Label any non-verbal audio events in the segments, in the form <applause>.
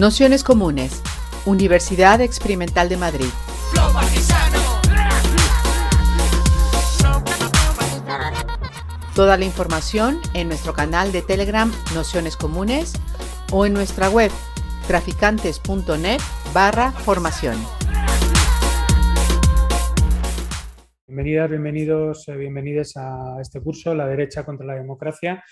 Nociones Comunes, Universidad Experimental de Madrid. Toda la información en nuestro canal de Telegram Nociones Comunes o en nuestra web traficantes.net barra formación. Bienvenidas, bienvenidos, eh, bienvenidas a este curso, La derecha contra la democracia,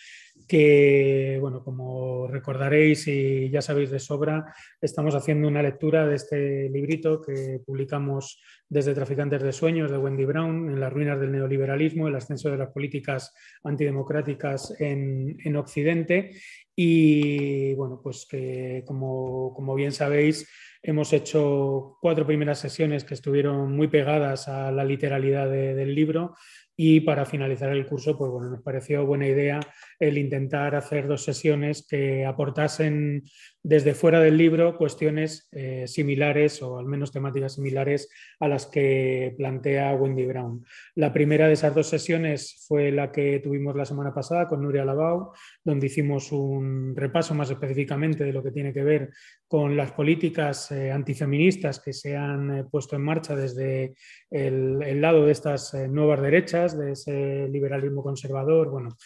que, bueno, como recordaréis y ya sabéis de sobra, estamos haciendo una lectura de este librito que publicamos desde Traficantes de Sueños de Wendy Brown, en las ruinas del neoliberalismo, el ascenso de las políticas antidemocráticas en, en Occidente. Y, bueno, pues que, como, como bien sabéis, Hemos hecho cuatro primeras sesiones que estuvieron muy pegadas a la literalidad del libro y para finalizar el curso, pues bueno, nos pareció buena idea el intentar hacer dos sesiones que aportasen desde fuera del libro cuestiones eh, similares o al menos temáticas similares a las que plantea Wendy Brown. La primera de esas dos sesiones fue la que tuvimos la semana pasada con Nuria Labau, donde hicimos un repaso más específicamente de lo que tiene que ver con las políticas eh, antifeministas que se han eh, puesto en marcha desde el, el lado de estas nuevas derechas de ese liberalismo conservador. Bueno,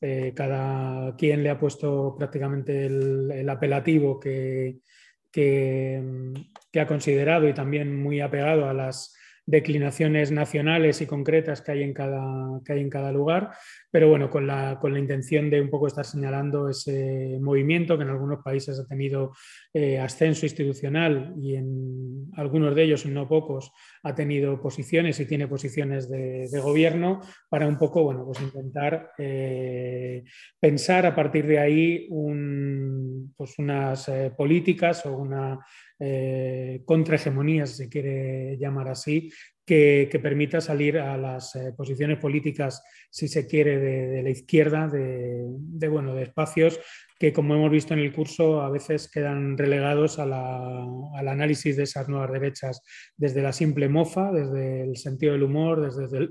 eh, cada quien le ha puesto prácticamente el, apelativo que, que, ha considerado y también muy apegado a las declinaciones nacionales y concretas que hay en cada, que hay en cada lugar, pero bueno, con la, con la intención de un poco estar señalando ese movimiento que en algunos países ha tenido eh, ascenso institucional y en algunos de ellos, no pocos, ha tenido posiciones y tiene posiciones de, gobierno para un poco, bueno, pues intentar eh, pensar a partir de ahí un, pues unas eh, políticas o una eh, contrahegemonía, si se quiere llamar así, que, permita salir a las eh, posiciones políticas, si se quiere, de, la izquierda, de, bueno, de espacios que, como hemos visto en el curso, a veces quedan relegados al análisis de esas nuevas derechas desde la simple mofa, desde el sentido del humor,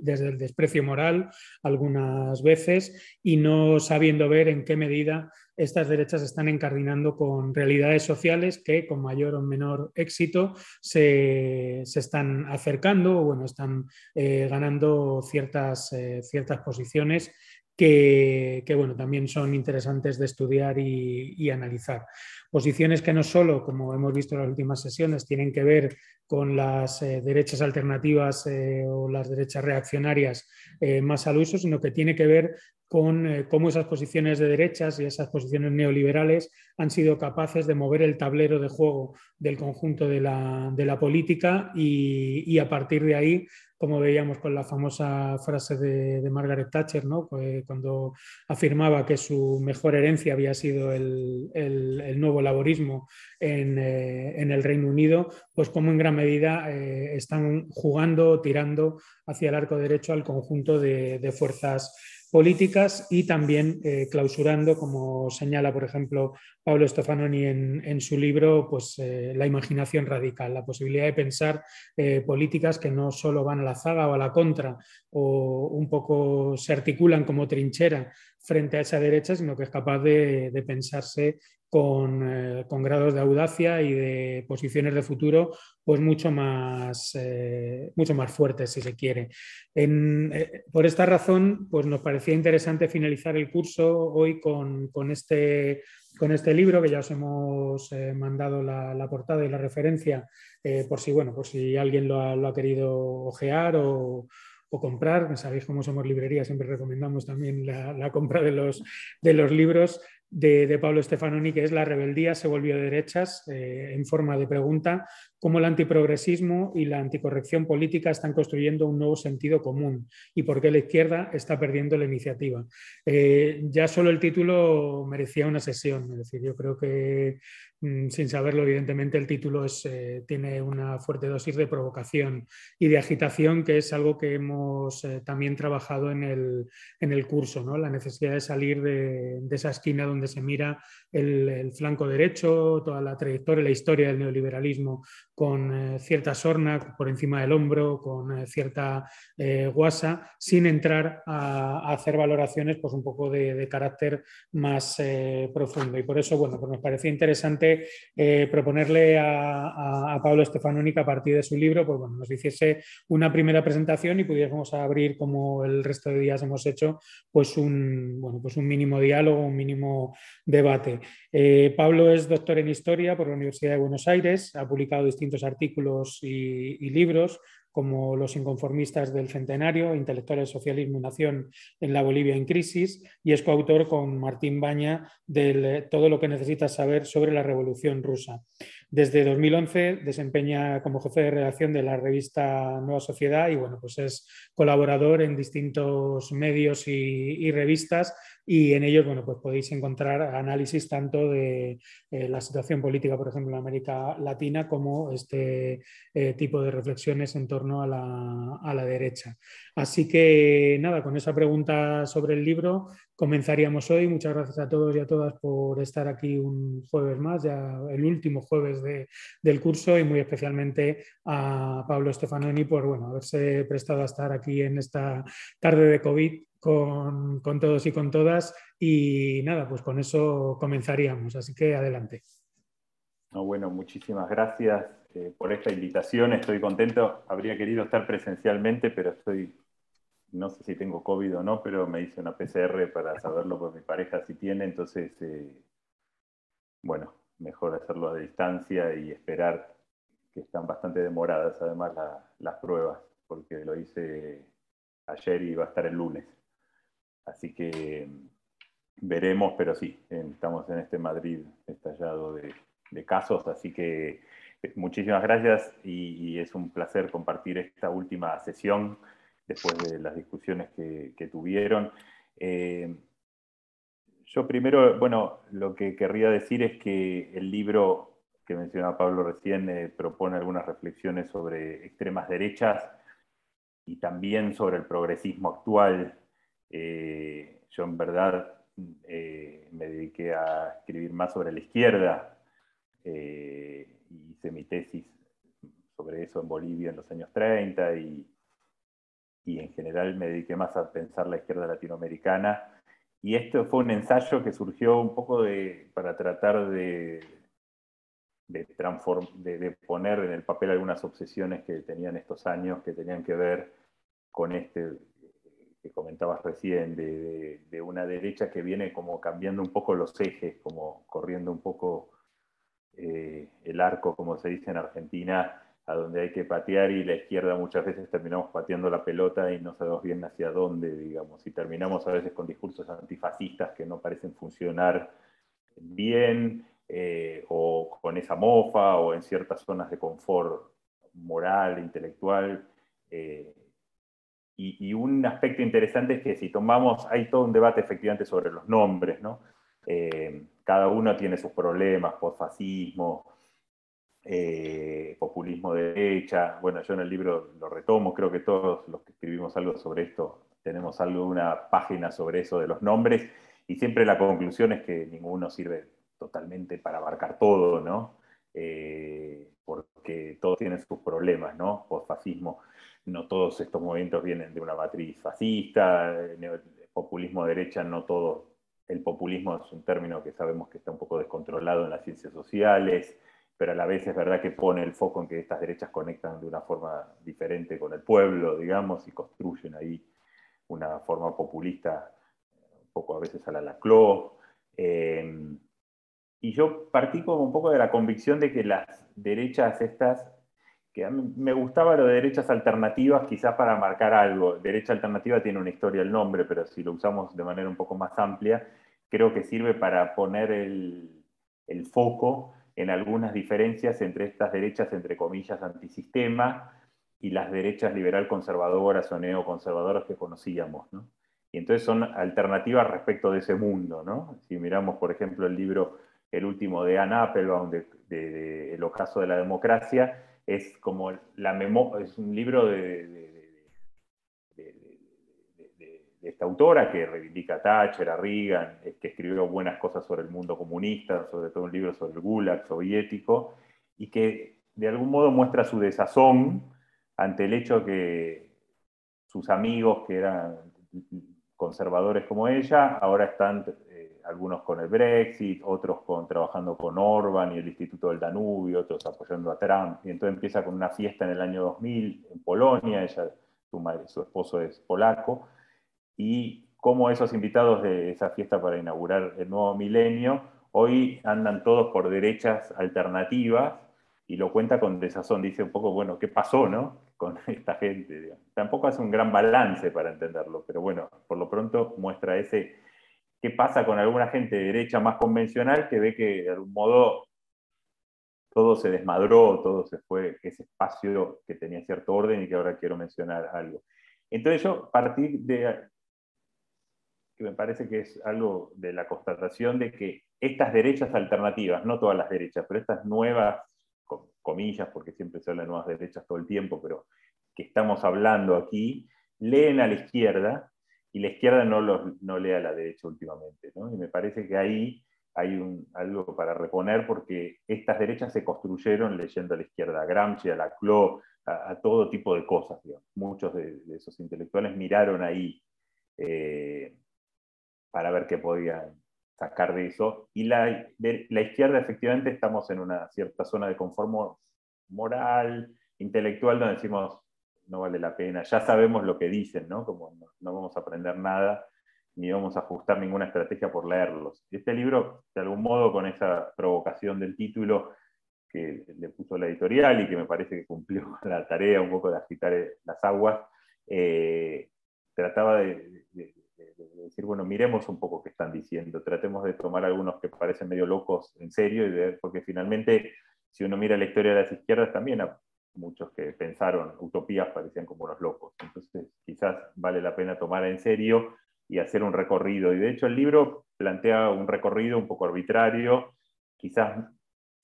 desde el desprecio moral, algunas veces, y no sabiendo ver en qué medida estas derechas están encardinando con realidades sociales que con mayor o menor éxito se, están acercando o bueno, están eh, ganando ciertas, eh, ciertas posiciones que, bueno, también son interesantes de estudiar y, analizar. Posiciones que no solo, como hemos visto en las últimas sesiones, tienen que ver con las eh, derechas alternativas o las derechas reaccionarias más al uso, sino que tiene que ver con eh, cómo esas posiciones de derechas y esas posiciones neoliberales han sido capaces de mover el tablero de juego del conjunto de la, política y, a partir de ahí, como veíamos con la famosa frase de, Margaret Thatcher, ¿no? cuando afirmaba que su mejor herencia había sido el, nuevo laborismo en, eh, en, el Reino Unido, pues como en gran medida eh, están jugando, tirando hacia el arco derecho al conjunto de, de fuerzas políticas y también eh, clausurando, como señala, por ejemplo, Pablo Stefanoni en, su libro, pues eh, la imaginación radical, la posibilidad de pensar eh, políticas que no solo van a la zaga o a la contra o un poco se articulan como trinchera frente a esa derecha, sino que es capaz de, pensarse con, con, grados de audacia y de posiciones de futuro pues mucho más, eh, mucho más fuertes, si se quiere. Eh, por esta razón, pues nos parecía interesante finalizar el curso hoy con, este, con este libro, que ya os hemos eh, mandado la, portada y la referencia, por, si, bueno, por si alguien lo ha, querido ojear o, comprar. Sabéis cómo somos librería, siempre recomendamos también la, compra de los, de los libros de, Pablo Stefanoni, que es La rebeldía se volvió de derechas, eh, en forma de pregunta, cómo el antiprogresismo y la anticorrección política están construyendo un nuevo sentido común y por qué la izquierda está perdiendo la iniciativa. Eh, ya solo el título merecía una sesión, es decir, yo creo que mm, sin saberlo, evidentemente el título eh, tiene una fuerte dosis de provocación y de agitación, que es algo que hemos también trabajado en el, curso, ¿no? la necesidad de salir de, esa esquina donde se mira el, flanco derecho, toda la trayectoria, la historia del neoliberalismo con eh, cierta sorna por encima del hombro, con eh, cierta eh, guasa, sin entrar a, hacer valoraciones pues, un poco de, carácter más profundo. Y por eso, bueno, pues nos parecía interesante proponerle a, Pablo Stefanoni que a partir de su libro pues, bueno, nos hiciese una primera presentación y pudiésemos abrir, como el resto de días hemos hecho, pues un, bueno, pues un mínimo diálogo, un mínimo debate. Pablo es doctor en Historia por la Universidad de Buenos Aires, ha publicado distintos artículos y, libros, como Los inconformistas del centenario, Intelectuales, Socialismo y Nación en la Bolivia en crisis, y es coautor con Martín Baña de Todo lo que necesitas saber sobre la Revolución Rusa. Desde 2011 desempeña como jefe de redacción de la revista Nueva Sociedad y bueno, pues es colaborador en distintos medios y, revistas y en ellos bueno, pues podéis encontrar análisis tanto de eh, la situación política, por ejemplo, en América Latina, como este eh, tipo de reflexiones en torno a la, a la derecha. Así que nada, con esa pregunta sobre el libro comenzaríamos hoy. Muchas gracias a todos y a todas por estar aquí un jueves más, ya el último jueves del curso y muy especialmente a Pablo Stefanoni por bueno, haberse prestado a estar aquí en esta tarde de COVID con, todos y con todas. Y nada, pues con eso comenzaríamos. Así que adelante. bueno, muchísimas gracias eh, por esta invitación. Estoy contento. Habría querido estar presencialmente, pero estoy no sé si tengo COVID o no, pero me hice una PCR para saberlo, porque mi pareja sí tiene, entonces, eh, bueno, mejor hacerlo a distancia y esperar, que están bastante demoradas además las pruebas, porque lo hice ayer y va a estar el lunes. Así que veremos, pero sí, estamos en este Madrid estallado de, casos, así que eh, muchísimas gracias y es un placer compartir esta última sesión después de las discusiones que, tuvieron. Eh, yo primero, bueno, lo que querría decir es que el libro que mencionaba Pablo recién eh, propone algunas reflexiones sobre extremas derechas y también sobre el progresismo actual. Eh, yo en verdad me dediqué a escribir más sobre la izquierda y hice mi tesis sobre eso en Bolivia en los años 30 y, y en general me dediqué más a pensar la izquierda latinoamericana. Y esto fue un ensayo que surgió un poco de, para tratar de, de, de, poner en el papel algunas obsesiones que tenían estos años, que tenían que ver con este que comentabas recién, de, de, una derecha que viene como cambiando un poco los ejes, como corriendo un poco eh, el arco, como se dice en Argentina, a donde hay que patear y la izquierda muchas veces terminamos pateando la pelota y no sabemos bien hacia dónde, digamos, y terminamos a veces con discursos antifascistas que no parecen funcionar bien, eh, o con esa mofa, o en ciertas zonas de confort moral, intelectual. Eh, y, un aspecto interesante es que si tomamos, hay todo un debate efectivamente sobre los nombres, ¿no? Eh, cada uno tiene sus problemas, fascismo eh, populismo de derecha. Bueno, yo en el libro lo retomo, creo que todos los que escribimos algo sobre esto tenemos algo, una página sobre eso de los nombres, y siempre la conclusión es que ninguno sirve totalmente para abarcar todo, ¿no? Eh, porque todos tienen sus problemas, ¿no? Por fascismo, no todos estos movimientos vienen de una matriz fascista, el populismo de derecha, no todo, el populismo es un término que sabemos que está un poco descontrolado en las ciencias sociales, pero a la vez es verdad que pone el foco en que estas derechas conectan de una forma diferente con el pueblo, digamos, y construyen ahí una forma populista, un poco a veces a la Laclau. Eh, y yo partí como un poco de la convicción de que las derechas estas, me gustaba lo de derechas alternativas, quizás para marcar algo. Derecha alternativa tiene una historia el nombre, pero si lo usamos de manera un poco más amplia, creo que sirve para poner el, el foco en algunas diferencias entre estas derechas, entre comillas, antisistema y las derechas liberal conservadoras o neoconservadoras que conocíamos. ¿no? Y entonces son alternativas respecto de ese mundo. ¿no? Si miramos, por ejemplo, el libro, el último de Anne Applebaum, de, El ocaso de la democracia, es como la es un libro de, esta autora que reivindica a Thatcher, a Reagan, que escribió buenas cosas sobre el mundo comunista, sobre todo un libro sobre el Gulag soviético, y que de algún modo muestra su desazón ante el hecho que sus amigos, que eran conservadores como ella, ahora están eh, algunos con el Brexit, otros con, trabajando con Orban y el Instituto del Danubio, otros apoyando a Trump. Y entonces empieza con una fiesta en el año 2000 en Polonia, ella, su, madre, su esposo es polaco, y como esos invitados de esa fiesta para inaugurar el nuevo milenio, hoy andan todos por derechas alternativas y lo cuenta con desazón, dice un poco, bueno, ¿qué pasó, no? Con <laughs> esta gente. Tampoco hace un gran balance para entenderlo, pero bueno, por lo pronto muestra ese, qué pasa con alguna gente de derecha más convencional que ve que de algún modo todo se desmadró, todo se fue, ese espacio que tenía cierto orden y que ahora quiero mencionar algo. Entonces yo partí de, que me parece que es algo de la constatación de que estas derechas alternativas, no todas las derechas, pero estas nuevas comillas, porque siempre se habla de nuevas derechas todo el tiempo, pero que estamos hablando aquí, leen a la izquierda y la izquierda no, los, no lee a la derecha últimamente. Y me parece que ahí hay algo para reponer porque estas derechas se construyeron leyendo a la izquierda, a Gramsci, a Laclau, a, a todo tipo de cosas. Muchos de, esos intelectuales miraron ahí eh, para ver qué podían sacar de eso. Y la, la izquierda, efectivamente, estamos en una cierta zona de conformo moral, intelectual, donde decimos, no vale la pena, ya sabemos lo que dicen, ¿no? Como no, vamos a aprender nada, ni vamos a ajustar ninguna estrategia por leerlos. Este libro, de algún modo, con esa provocación del título que le puso la editorial y que me parece que cumplió <laughs> la tarea un poco de agitar las aguas, eh, trataba de, decir, bueno, miremos un poco qué están diciendo, tratemos de tomar algunos que parecen medio locos en serio, y ver, porque finalmente, si uno mira la historia de las izquierdas, también muchos que pensaron utopías parecían como unos locos. Entonces, quizás vale la pena tomar en serio y hacer un recorrido. Y de hecho, el libro plantea un recorrido un poco arbitrario, quizás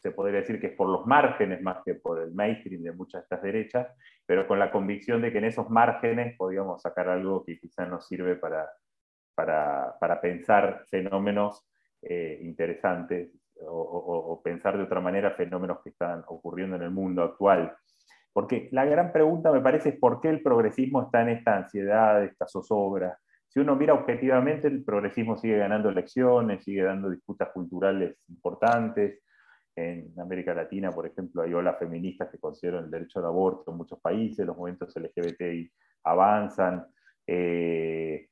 se podría decir que es por los márgenes más que por el mainstream de muchas de estas derechas, pero con la convicción de que en esos márgenes podíamos sacar algo que quizás nos sirve para para, pensar fenómenos eh, interesantes o, pensar de otra manera fenómenos que están ocurriendo en el mundo actual. Porque la gran pregunta me parece es por qué el progresismo está en esta ansiedad, esta zozobra. Si uno mira objetivamente, el progresismo sigue ganando elecciones, sigue dando disputas culturales importantes. En América Latina, por ejemplo, hay olas feministas que consideran el derecho al aborto en muchos países, los movimientos LGBTI avanzan. Eh,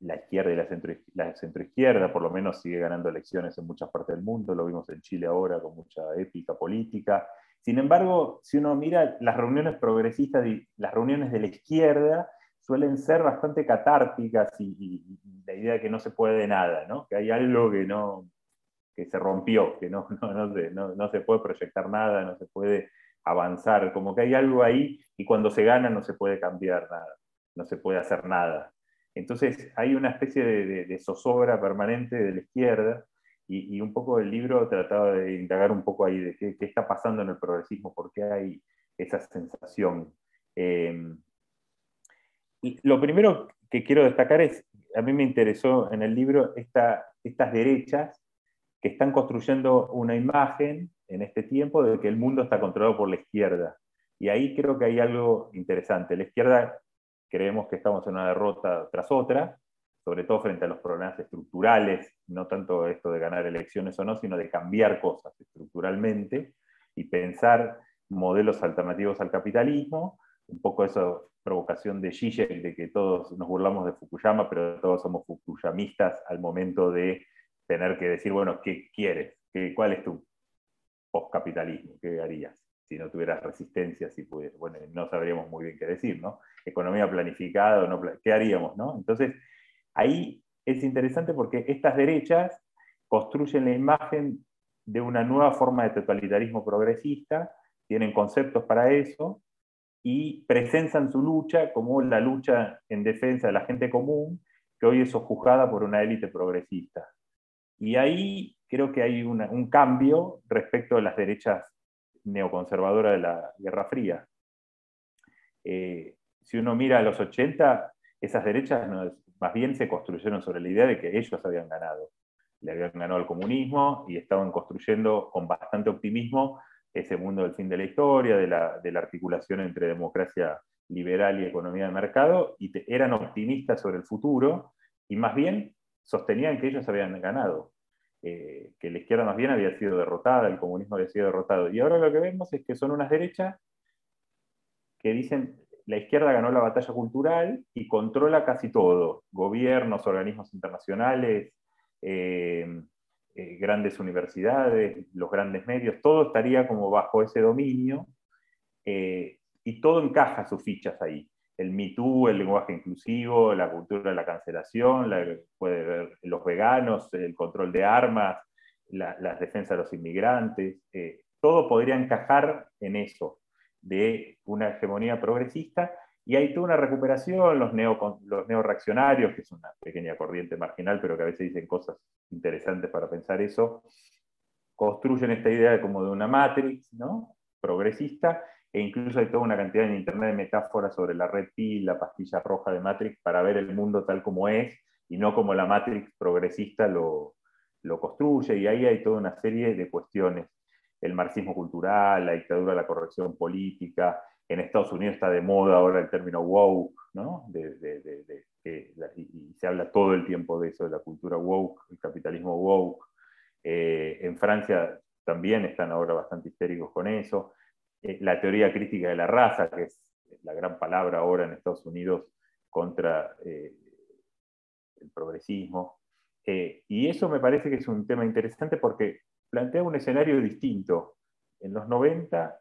la izquierda y la, centro, la centroizquierda, por lo menos sigue ganando elecciones en muchas partes del mundo, lo vimos en Chile ahora con mucha épica política. Sin embargo, si uno mira las reuniones progresistas y las reuniones de la izquierda, suelen ser bastante catárticas y, la idea de que no se puede nada, ¿no? que hay algo que, no, que se rompió, que no, no, se, no se puede proyectar nada, no se puede avanzar, como que hay algo ahí y cuando se gana no se puede cambiar nada, no se puede hacer nada. Entonces hay una especie de, zozobra permanente de la izquierda y, un poco el libro trataba de indagar un poco ahí de qué, está pasando en el progresismo, por qué hay esa sensación. Em, lo primero que quiero destacar es, a mí me interesó en el libro estas derechas que están construyendo una imagen en este tiempo de que el mundo está controlado por la izquierda. Y ahí creo que hay algo interesante. La izquierda creemos que estamos en una derrota tras otra, sobre todo frente a los problemas estructurales, no tanto esto de ganar elecciones o no, sino de cambiar cosas estructuralmente y pensar modelos alternativos al capitalismo, un poco esa provocación de Zizek de que todos nos burlamos de Fukuyama, pero todos somos fukuyamistas al momento de tener que decir, bueno, ¿qué quieres? ¿Qué, ¿Cuál es tu postcapitalismo? ¿Qué harías? si no tuvieras resistencia, si pudieras, bueno, no sabríamos muy bien qué decir, ¿no? Economía planificada, no, ¿qué haríamos? Entonces, ahí es interesante porque estas derechas construyen la imagen de una nueva forma de totalitarismo progresista, tienen conceptos para eso y presentan su lucha como la lucha en defensa de la gente común, que hoy es sojuzgada por una élite progresista. Y ahí creo que hay un cambio respecto a las derechas neoconservadora de la Guerra Fría. Eh, si uno mira a los 80, esas derechas más bien se construyeron sobre la idea de que ellos habían ganado. Le habían ganado el comunismo y estaban construyendo con bastante optimismo ese mundo del fin de la historia, de la, de la articulación entre democracia liberal y economía de mercado, y eran optimistas sobre el futuro, y más bien sostenían que ellos habían ganado, eh, que la izquierda más bien había sido derrotada, el comunismo había sido derrotado. Y ahora lo que vemos es que son unas derechas que dicen, la izquierda ganó la batalla cultural y controla casi todo, gobiernos, organismos internacionales, eh, eh, grandes universidades, los grandes medios, todo estaría como bajo ese dominio y todo encaja sus fichas ahí. El Me Too, el lenguaje inclusivo, la cultura de la cancelación, puede ver los veganos, el control de armas, la, las defensas de los inmigrantes, eh, todo podría encajar en eso, de una hegemonía progresista, y hay toda una recuperación, los, neo, los neoreaccionarios, que es una pequeña corriente marginal, pero que a veces dicen cosas interesantes para pensar eso, construyen esta idea como de una matrix ¿no? progresista, e incluso hay toda una cantidad en Internet de metáforas sobre la red pi, la pastilla roja de Matrix, para ver el mundo tal como es y no como la Matrix progresista lo, lo construye. Y ahí hay toda una serie de cuestiones. El marxismo cultural, la dictadura de la corrección política. En Estados Unidos está de moda ahora el término woke, ¿no? y, se habla todo el tiempo de eso, de la cultura woke, el capitalismo woke. Eh, en Francia también están ahora bastante histéricos con eso. Eh, la teoría crítica de la raza, que es la gran palabra ahora en Estados Unidos contra eh, el progresismo. Y eso me parece que es un tema interesante porque plantea un escenario distinto. En los 90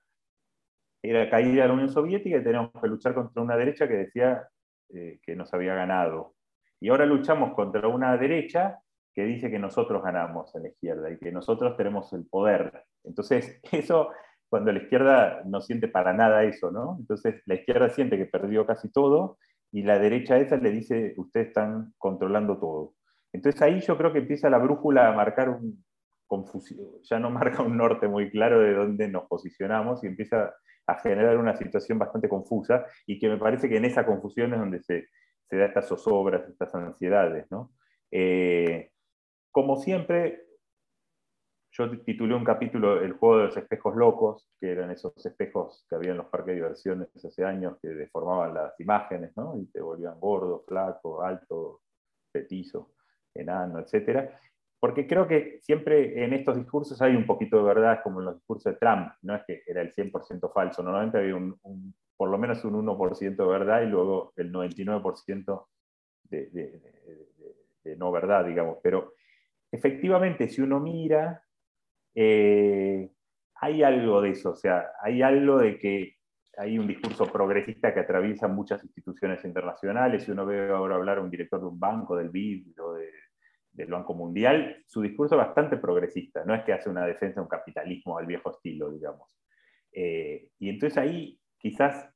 era caída la Unión Soviética y teníamos que luchar contra una derecha que decía que nos había ganado. Y ahora luchamos contra una derecha que dice que nosotros ganamos en la izquierda y que nosotros tenemos el poder. Entonces, <laughs> eso cuando la izquierda no siente para nada eso, ¿no? Entonces la izquierda siente que perdió casi todo y la derecha esa le dice, ustedes están controlando todo. Entonces ahí yo creo que empieza la brújula a marcar un confusión, ya no marca un norte muy claro de dónde nos posicionamos y empieza a generar una situación bastante confusa y que me parece que en esa confusión es donde se, se da estas zozobras, estas ansiedades, ¿no? Eh, como siempre, yo titulé un capítulo El juego de los espejos locos, que eran esos espejos que había en los parques de diversiones hace años que deformaban las imágenes, ¿no? Y te volvían gordo, flaco, alto, petizo, enano, etc. Porque creo que siempre en estos discursos hay un poquito de verdad, como en los discursos de Trump, no es que era el 100% falso, normalmente había un, por lo menos un 1% de verdad y luego el 99% de, de, de no verdad, digamos. Pero efectivamente, si uno mira eh, hay algo de eso, o sea, hay algo de que hay un discurso progresista que atraviesa muchas instituciones internacionales. Si uno ve ahora hablar a un director de un banco, del BID del Banco Mundial, su discurso es bastante progresista, no es que hace una defensa de un capitalismo al viejo estilo, digamos. Eh, y entonces ahí quizás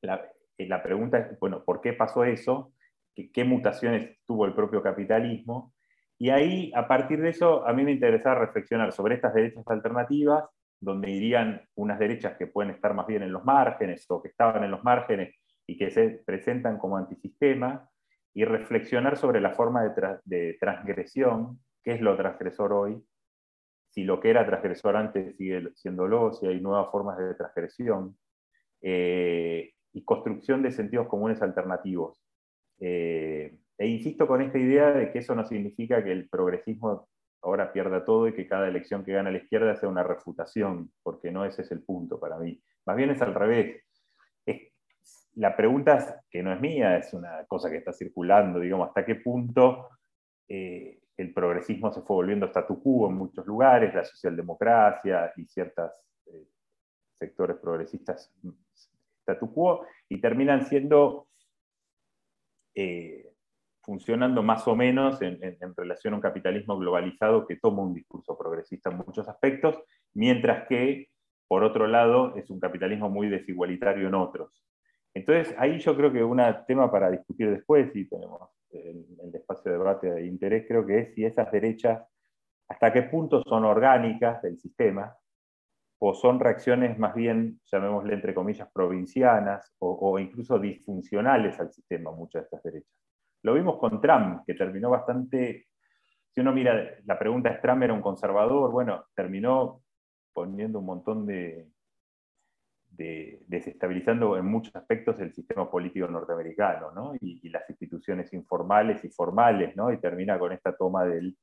la, eh, la, pregunta es, bueno, ¿por qué pasó eso? ¿Qué, ¿Qué mutaciones tuvo el propio capitalismo? Y ahí, a partir de eso, a mí me interesaba reflexionar sobre estas derechas alternativas, donde irían unas derechas que pueden estar más bien en los márgenes o que estaban en los márgenes y que se presentan como antisistema, y reflexionar sobre la forma de, transgresión, qué es lo transgresor hoy, si lo que era transgresor antes sigue siéndolo, si hay nuevas formas de transgresión, eh, y construcción de sentidos comunes alternativos. Eh, e insisto con esta idea de que eso no significa que el progresismo ahora pierda todo y que cada elección que gana la izquierda sea una refutación, porque no ese es el punto para mí. Más bien es al revés. La pregunta, que no es mía, es una cosa que está circulando, digamos, hasta qué punto eh, el progresismo se fue volviendo statu quo en muchos lugares, la socialdemocracia y ciertos eh, sectores progresistas statu quo, y terminan siendo... Eh, funcionando más o menos en, relación a un capitalismo globalizado que toma un discurso progresista en muchos aspectos, mientras que, por otro lado, es un capitalismo muy desigualitario en otros. Entonces, ahí yo creo que un tema para discutir después, y tenemos el, espacio de debate de interés, creo que es si esas derechas, hasta qué punto son orgánicas del sistema, o son reacciones más bien, llamémosle entre comillas, provincianas o, incluso disfuncionales al sistema, muchas de estas derechas. Lo vimos con Trump, que terminó bastante, si uno mira, la pregunta es, ¿Trump era un conservador? Bueno, terminó poniendo un montón de, desestabilizando en muchos aspectos el sistema político norteamericano, ¿no? y, las instituciones informales y formales, ¿no? y termina con esta toma del,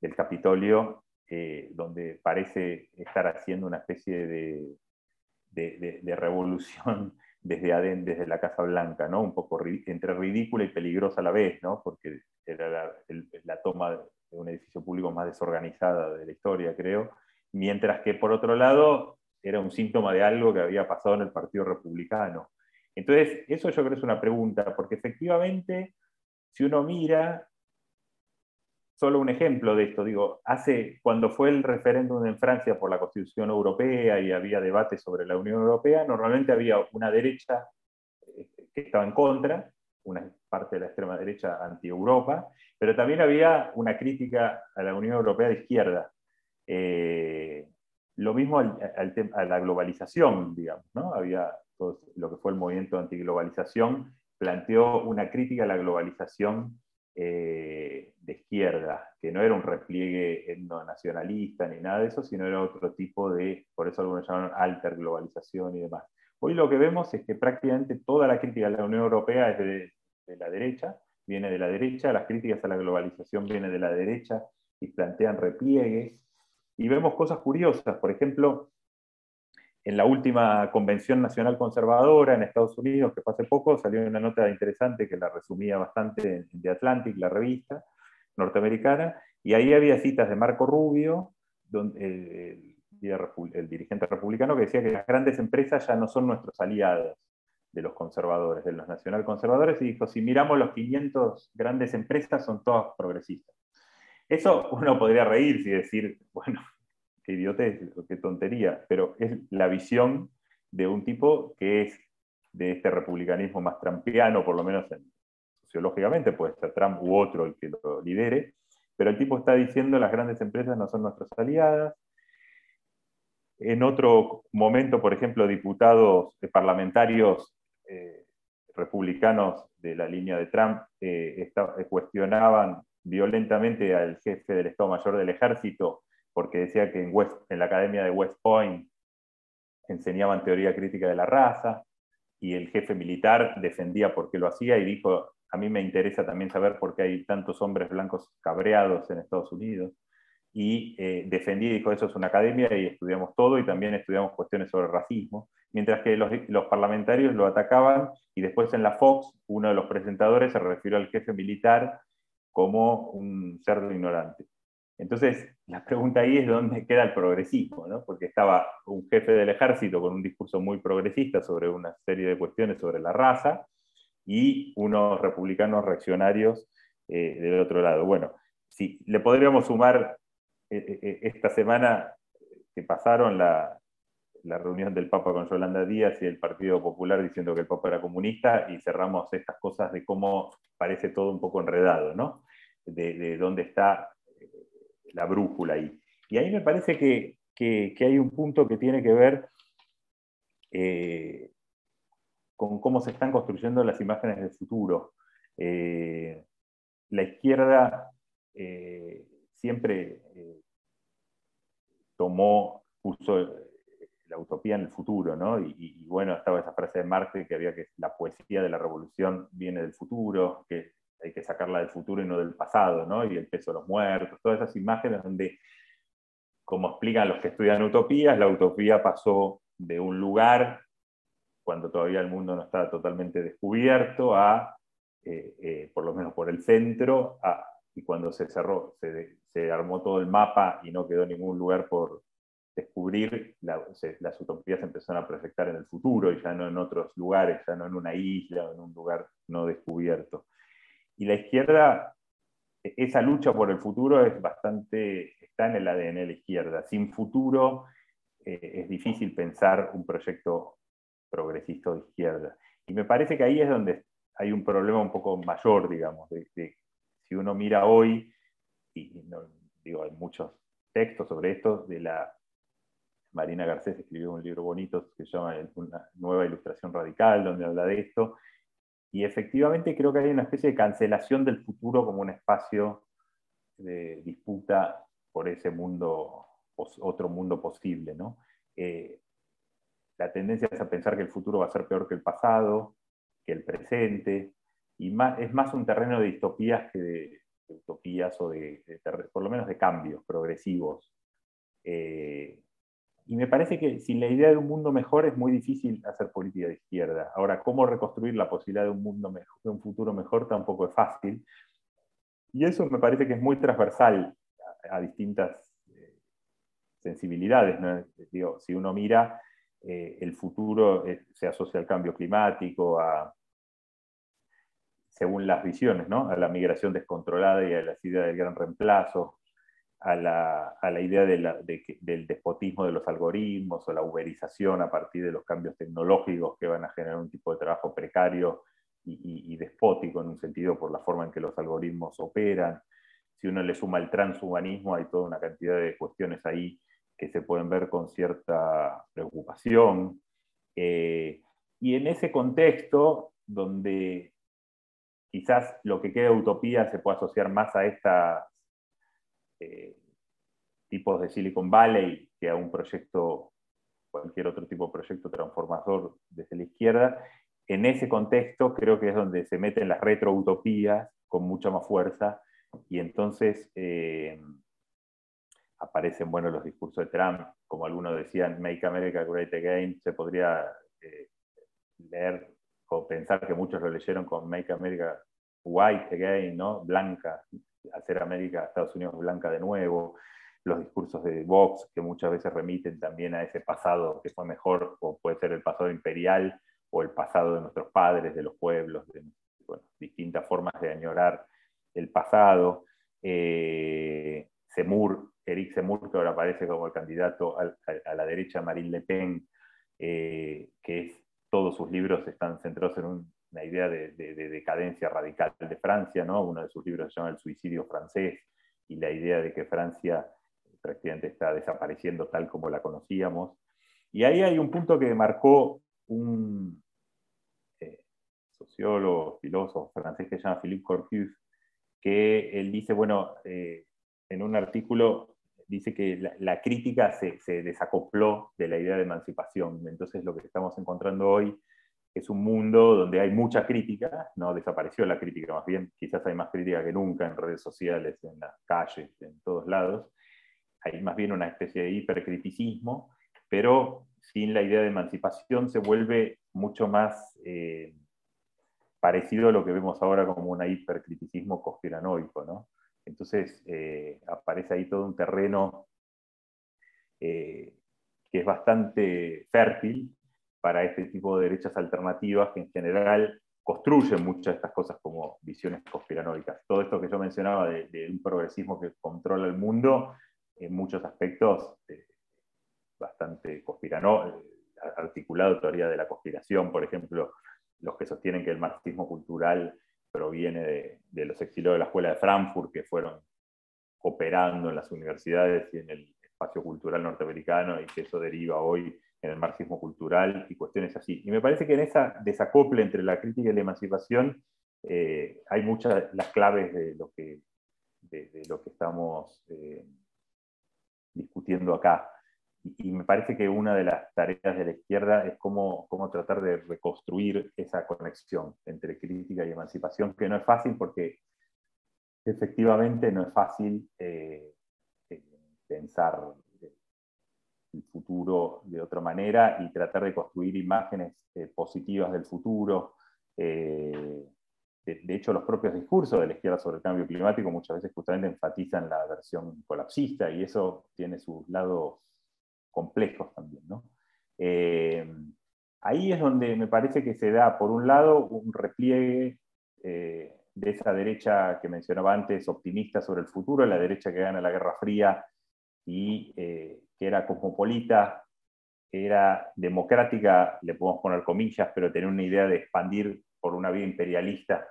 del Capitolio eh, donde parece estar haciendo una especie de, de, revolución <laughs> desde adentro, desde la Casa Blanca, ¿no? un poco entre ridícula y peligrosa a la vez, ¿no? porque era la, toma de un edificio público más desorganizada de la historia, creo, mientras que por otro lado era un síntoma de algo que había pasado en el Partido Republicano. Entonces, eso yo creo es una pregunta, porque efectivamente, si uno mira, solo un ejemplo de esto. Digo, hace, cuando fue el referéndum en Francia por la Constitución Europea y había debate sobre la Unión Europea, normalmente había una derecha eh, que estaba en contra, una parte de la extrema derecha anti-Europa, pero también había una crítica a la Unión Europea de izquierda. Eh, lo mismo a la globalización, digamos, ¿no? Había todo lo que fue el movimiento antiglobalización, planteó una crítica a la globalización eh, de izquierda, que no era un repliegue nacionalista ni nada de eso, sino era otro tipo de, por eso algunos llaman alter globalización y demás. Hoy lo que vemos es que prácticamente toda la crítica a la Unión Europea es de, de la derecha, viene de la derecha, las críticas a la globalización vienen de la derecha y plantean repliegues. Y vemos cosas curiosas, por ejemplo, en la última Convención Nacional Conservadora en Estados Unidos, que fue hace poco, salió una nota interesante que la resumía bastante The Atlantic, la revista norteamericana, y ahí había citas de Marco Rubio, donde, el, dirigente republicano, que decía que las grandes empresas ya no son nuestros aliados de los conservadores, de los nacional conservadores, y dijo, si miramos los 500 grandes empresas, son todas progresistas. Eso uno podría reírse y decir, bueno, <laughs> qué idiotez, qué tontería, pero es la visión de un tipo que es de este republicanismo más trampiano, por lo menos sociológicamente, puede ser Trump u otro el que lo lidere, pero el tipo está diciendo las grandes empresas no son nuestras aliadas. En otro momento, por ejemplo, diputados eh, parlamentarios eh, republicanos de la línea de Trump eh, cuestionaban violentamente al jefe del Estado Mayor del Ejército porque decía que en, en la Academia de West Point enseñaban teoría crítica de la raza y el jefe militar defendía por qué lo hacía y dijo, a mí me interesa también saber por qué hay tantos hombres blancos cabreados en Estados Unidos. Y eh, defendí, dijo, eso es una academia y estudiamos todo y también estudiamos cuestiones sobre racismo. Mientras que los parlamentarios lo atacaban y después en la Fox uno de los presentadores se refirió al jefe militar como un cerdo ignorante. Entonces, la pregunta ahí es dónde queda el progresismo, ¿no? porque estaba un jefe del ejército con un discurso muy progresista sobre una serie de cuestiones sobre la raza y unos republicanos reaccionarios eh, del otro lado. Bueno, si le podríamos sumar eh, eh, esta semana que pasaron la, la reunión del Papa con Yolanda Díaz y el Partido Popular diciendo que el Papa era comunista y cerramos estas cosas de cómo parece todo un poco enredado, ¿no? De, de dónde está la brújula ahí. Y ahí me parece que, hay un punto que tiene que ver eh, con cómo se están construyendo las imágenes del futuro. Eh, la izquierda eh, siempre tomó, puso la utopía en el futuro, ¿no? Y, bueno, estaba esa frase de Marte que había que la poesía de la revolución viene del futuro, que hay que sacarla del futuro y no del pasado, ¿no? Y el peso de los muertos, todas esas imágenes donde, como explican los que estudian utopías, la utopía pasó de un lugar, cuando todavía el mundo no estaba totalmente descubierto, a, eh, eh, por lo menos por el centro, y cuando se cerró, se, armó todo el mapa y no quedó ningún lugar por descubrir, las utopías empezaron a proyectar en el futuro y ya no en otros lugares, ya no en una isla o en un lugar no descubierto. Y la izquierda, esa lucha por el futuro es bastante, está en el ADN de la izquierda. Sin futuro eh, es difícil pensar un proyecto progresista de izquierda. Y me parece que ahí es donde hay un problema un poco mayor, digamos, si uno mira hoy, y, digo, hay muchos textos sobre esto, de la Marina Garcés escribió un libro bonito que se llama Una nueva ilustración radical, donde habla de esto. Y efectivamente creo que hay una especie de cancelación del futuro como un espacio de disputa por ese mundo, otro mundo posible. ¿no? Eh, la tendencia es a pensar que el futuro va a ser peor que el pasado, que el presente, y es más un terreno de distopías que de, utopías o de, por lo menos de cambios progresivos. Eh, y me parece que sin la idea de un mundo mejor es muy difícil hacer política de izquierda. Ahora, cómo reconstruir la posibilidad de un, mundo de un futuro mejor tampoco es fácil. Y eso me parece que es muy transversal a, distintas eh, sensibilidades. Digo, si uno mira, eh, el futuro eh, se asocia al cambio climático, a, según las visiones, ¿no? a la migración descontrolada y a la idea del gran reemplazo, a la, idea del despotismo de los algoritmos o la uberización a partir de los cambios tecnológicos que van a generar un tipo de trabajo precario y, despótico en un sentido por la forma en que los algoritmos operan. Si uno le suma el transhumanismo, hay toda una cantidad de cuestiones ahí que se pueden ver con cierta preocupación. Eh, y en ese contexto, donde quizás lo que queda de utopía se puede asociar más a esta eh, tipos de Silicon Valley que a un proyecto, cualquier otro tipo de proyecto transformador desde la izquierda. En ese contexto creo que es donde se meten las retroutopías con mucha más fuerza y entonces eh, aparecen bueno, los discursos de Trump, como algunos decían, Make America Great Again, se podría eh, leer o pensar que muchos lo leyeron con Make America White Again, ¿no? Blanca, hacer América, Estados Unidos blanca de nuevo, los discursos de Vox que muchas veces remiten también a ese pasado que fue mejor, o puede ser el pasado imperial, o el pasado de nuestros padres, de los pueblos, distintas formas de añorar el pasado. Eh, Semur, Eric Semur, que ahora aparece como el candidato a, la derecha, Marine Le Pen, eh, que todos sus libros están centrados en un una idea de, decadencia radical de Francia, ¿no? uno de sus libros se llama El suicidio francés, y la idea de que Francia prácticamente está desapareciendo tal como la conocíamos. Y ahí hay un punto que marcó un eh, sociólogo, filósofo francés que se llama Philippe Corcus, que él dice, bueno, eh, en un artículo dice que la, crítica se, se, desacopló de la idea de emancipación. Entonces lo que estamos encontrando hoy es un mundo donde hay mucha crítica, no desapareció la crítica, más bien quizás hay más crítica que nunca en redes sociales, en las calles, en todos lados. Hay más bien una especie de hipercriticismo, pero sin la idea de emancipación se vuelve mucho más eh, parecido a lo que vemos ahora como un hipercriticismo conspiranoico. ¿no? Entonces eh, aparece ahí todo un terreno eh, que es bastante fértil para este tipo de derechas alternativas que en general construyen muchas de estas cosas como visiones conspiranoicas. Todo esto que yo mencionaba de, un progresismo que controla el mundo, en muchos aspectos eh, bastante conspirano, articulado teoría de la conspiración, por ejemplo, los que sostienen que el marxismo cultural proviene de, de los exiliados de la Escuela de Frankfurt, que fueron operando en las universidades y en el espacio cultural norteamericano y que eso deriva hoy en el marxismo cultural y cuestiones así. Y me parece que en esa desacople entre la crítica y la emancipación eh, hay muchas las claves de lo que, de, lo que estamos eh, discutiendo acá. Y, me parece que una de las tareas de la izquierda es cómo, cómo tratar de reconstruir esa conexión entre crítica y emancipación, que no es fácil porque efectivamente no es fácil eh, pensar el futuro de otra manera y tratar de construir imágenes eh, positivas del futuro. Eh, de, hecho, los propios discursos de la izquierda sobre el cambio climático muchas veces justamente enfatizan la versión colapsista y eso tiene sus lados complejos también. Eh, ahí es donde me parece que se da, por un lado, un repliegue de esa derecha que mencionaba antes, optimista sobre el futuro, la derecha que gana la Guerra Fría y que era cosmopolita, que era democrática, le podemos poner comillas, pero tenía una idea de expandir por una vía imperialista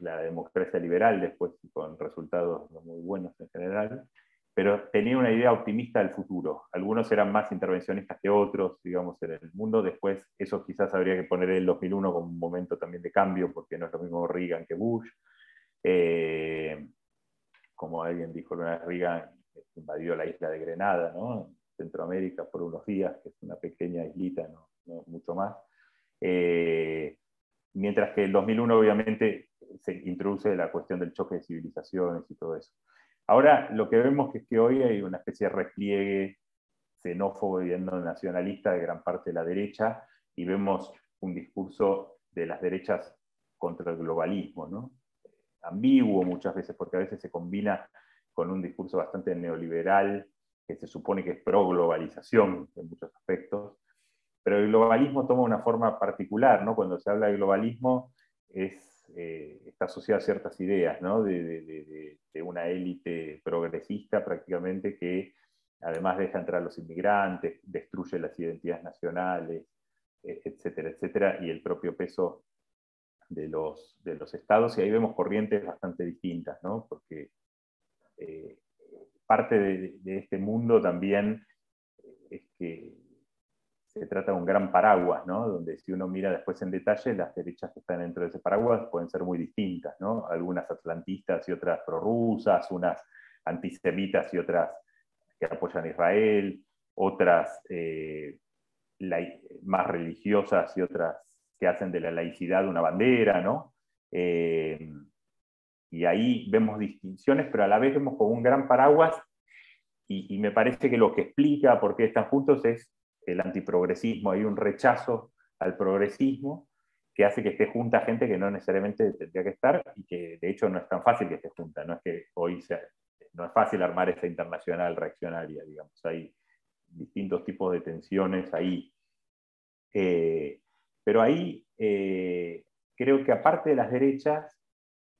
la democracia liberal, después con resultados muy buenos en general, pero tenía una idea optimista del futuro. Algunos eran más intervencionistas que otros, digamos, en el mundo. Después, eso quizás habría que poner el 2001 como un momento también de cambio, porque no es lo mismo Reagan que Bush. Eh, como alguien dijo una vez, Reagan invadió la isla de Grenada, ¿no? Centroamérica por unos días, que es una pequeña islita, no, mucho más. Eh, mientras que el 2001 obviamente se introduce la cuestión del choque de civilizaciones y todo eso. Ahora lo que vemos es que hoy hay una especie de repliegue xenófobo y nacionalista de gran parte de la derecha y vemos un discurso de las derechas contra el globalismo, ¿no? ambiguo muchas veces porque a veces se combina con un discurso bastante neoliberal que se supone que es pro-globalización en muchos aspectos, pero el globalismo toma una forma particular, ¿no? Cuando se habla de globalismo es, eh, está asociado a ciertas ideas, ¿no? De, una élite progresista prácticamente que además deja entrar a los inmigrantes, destruye las identidades nacionales, e, etcétera, etcétera, y el propio peso de los, de los estados, y ahí vemos corrientes bastante distintas, ¿no? Porque eh, parte de, este mundo también es que se trata de un gran paraguas, ¿no? donde si uno mira después en detalle, las derechas que están dentro de ese paraguas pueden ser muy distintas, ¿no? algunas atlantistas y otras prorrusas, unas antisemitas y otras que apoyan a Israel, otras eh, más religiosas y otras que hacen de la laicidad una bandera, ¿no? Eh, y ahí vemos distinciones, pero a la vez vemos como un gran paraguas, y, me parece que lo que explica por qué están juntos es el antiprogresismo, hay un rechazo al progresismo que hace que esté junta gente que no necesariamente tendría que estar y que de hecho no es tan fácil que esté junta, no es que hoy sea, no es fácil armar esta internacional reaccionaria, digamos, hay distintos tipos de tensiones ahí. Eh, pero ahí eh, creo que aparte de las derechas,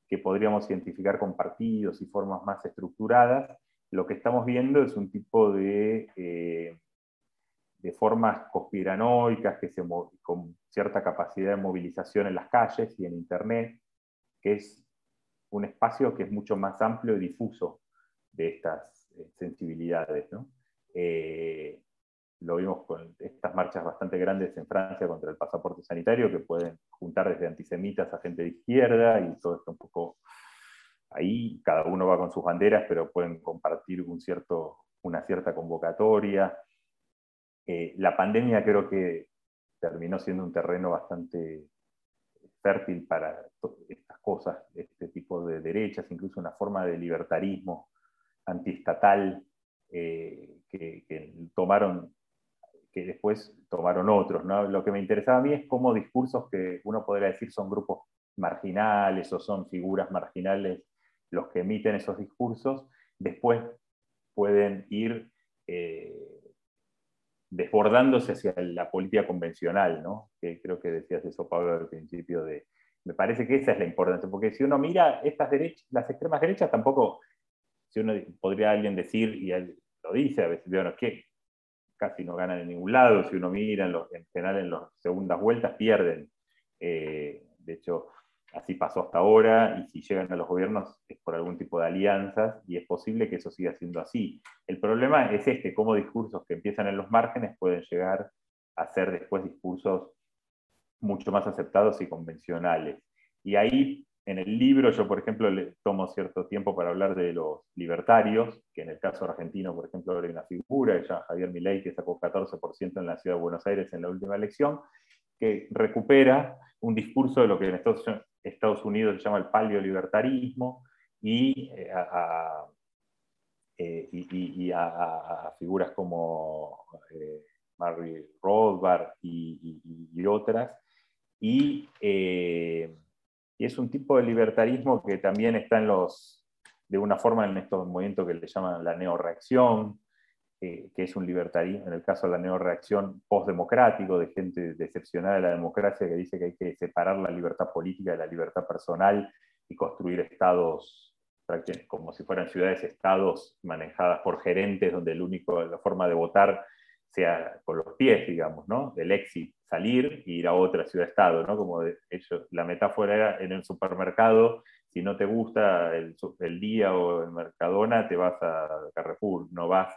que podríamos identificar con partidos y formas más estructuradas, lo que estamos viendo es un tipo de, eh, de formas conspiranoicas que se, con cierta capacidad de movilización en las calles y en Internet, que es un espacio que es mucho más amplio y difuso de estas eh, sensibilidades. Eh, lo vimos con estas marchas bastante grandes en Francia contra el pasaporte sanitario, que pueden juntar desde antisemitas a gente de izquierda y todo esto un poco ahí, cada uno va con sus banderas, pero pueden compartir un cierto, una cierta convocatoria. Eh, la pandemia creo que terminó siendo un terreno bastante fértil para estas cosas, este tipo de derechas, incluso una forma de libertarismo antiestatal eh, que, que, tomaron que después tomaron otros. ¿no? Lo que me interesaba a mí es cómo discursos que uno podría decir son grupos marginales o son figuras marginales los que emiten esos discursos, después pueden ir eh, desbordándose hacia la política convencional, ¿no? que creo que decías eso, Pablo, al principio de... Me parece que esa es la importancia, porque si uno mira estas derechas, las extremas derechas tampoco, si uno podría alguien decir, y lo dice a veces, bueno, que casi no ganan en ningún lado, si uno mira en, los, en general en las segundas vueltas pierden. Eh, de hecho, así pasó hasta ahora, y si llegan a los gobiernos es por algún tipo de alianzas, y es posible que eso siga siendo así. El problema es este, cómo discursos que empiezan en los márgenes pueden llegar a ser después discursos mucho más aceptados y convencionales. Y ahí en el libro yo, por ejemplo, le tomo cierto tiempo para hablar de los libertarios, que en el caso argentino, por ejemplo, hay una figura, ya Javier Milei, que sacó 14% en la ciudad de Buenos Aires en la última elección, que recupera un discurso de lo que en Estados, Unidos se llama el paleolibertarismo y, eh, a, eh, y, a, figuras como eh, Mary Rothbard y, otras. Y eh, y es un tipo de libertarismo que también está en los, de una forma en estos movimientos que le llaman la neoreacción, eh, que es un libertarismo, en el caso de la neoreacción postdemocrático, de gente decepcionada de la democracia que dice que hay que separar la libertad política de la libertad personal y construir estados como si fueran ciudades-estados manejadas por gerentes, donde el único, la forma de votar sea con los pies, digamos, ¿no? El exit salir e ir a otra ciudad-estado, ¿no? Como ellos, la metáfora era en el supermercado, si no te gusta el, el, día o el Mercadona, te vas a Carrefour, no vas,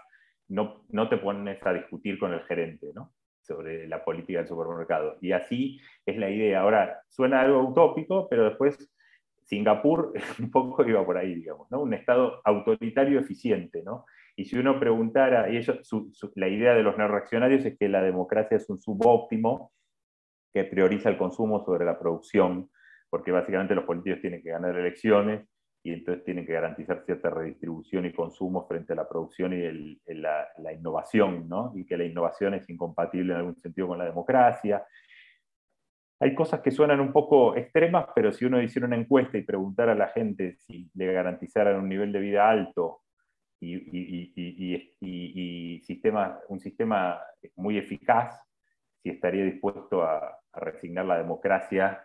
no, no te pones a discutir con el gerente, ¿no? sobre la política del supermercado. Y así es la idea. Ahora, suena algo utópico, pero después Singapur <laughs> un poco iba por ahí, digamos, ¿no? Un estado autoritario eficiente, ¿no? Y si uno preguntara, y ellos, la idea de los neoreaccionarios es que la democracia es un subóptimo que prioriza el consumo sobre la producción, porque básicamente los políticos tienen que ganar elecciones y entonces tienen que garantizar cierta redistribución y consumo frente a la producción y la, la, innovación, ¿no? y que la innovación es incompatible en algún sentido con la democracia. Hay cosas que suenan un poco extremas, pero si uno hiciera una encuesta y preguntara a la gente si le garantizaran un nivel de vida alto y, sistema, un sistema muy eficaz, si estaría dispuesto a, resignar la democracia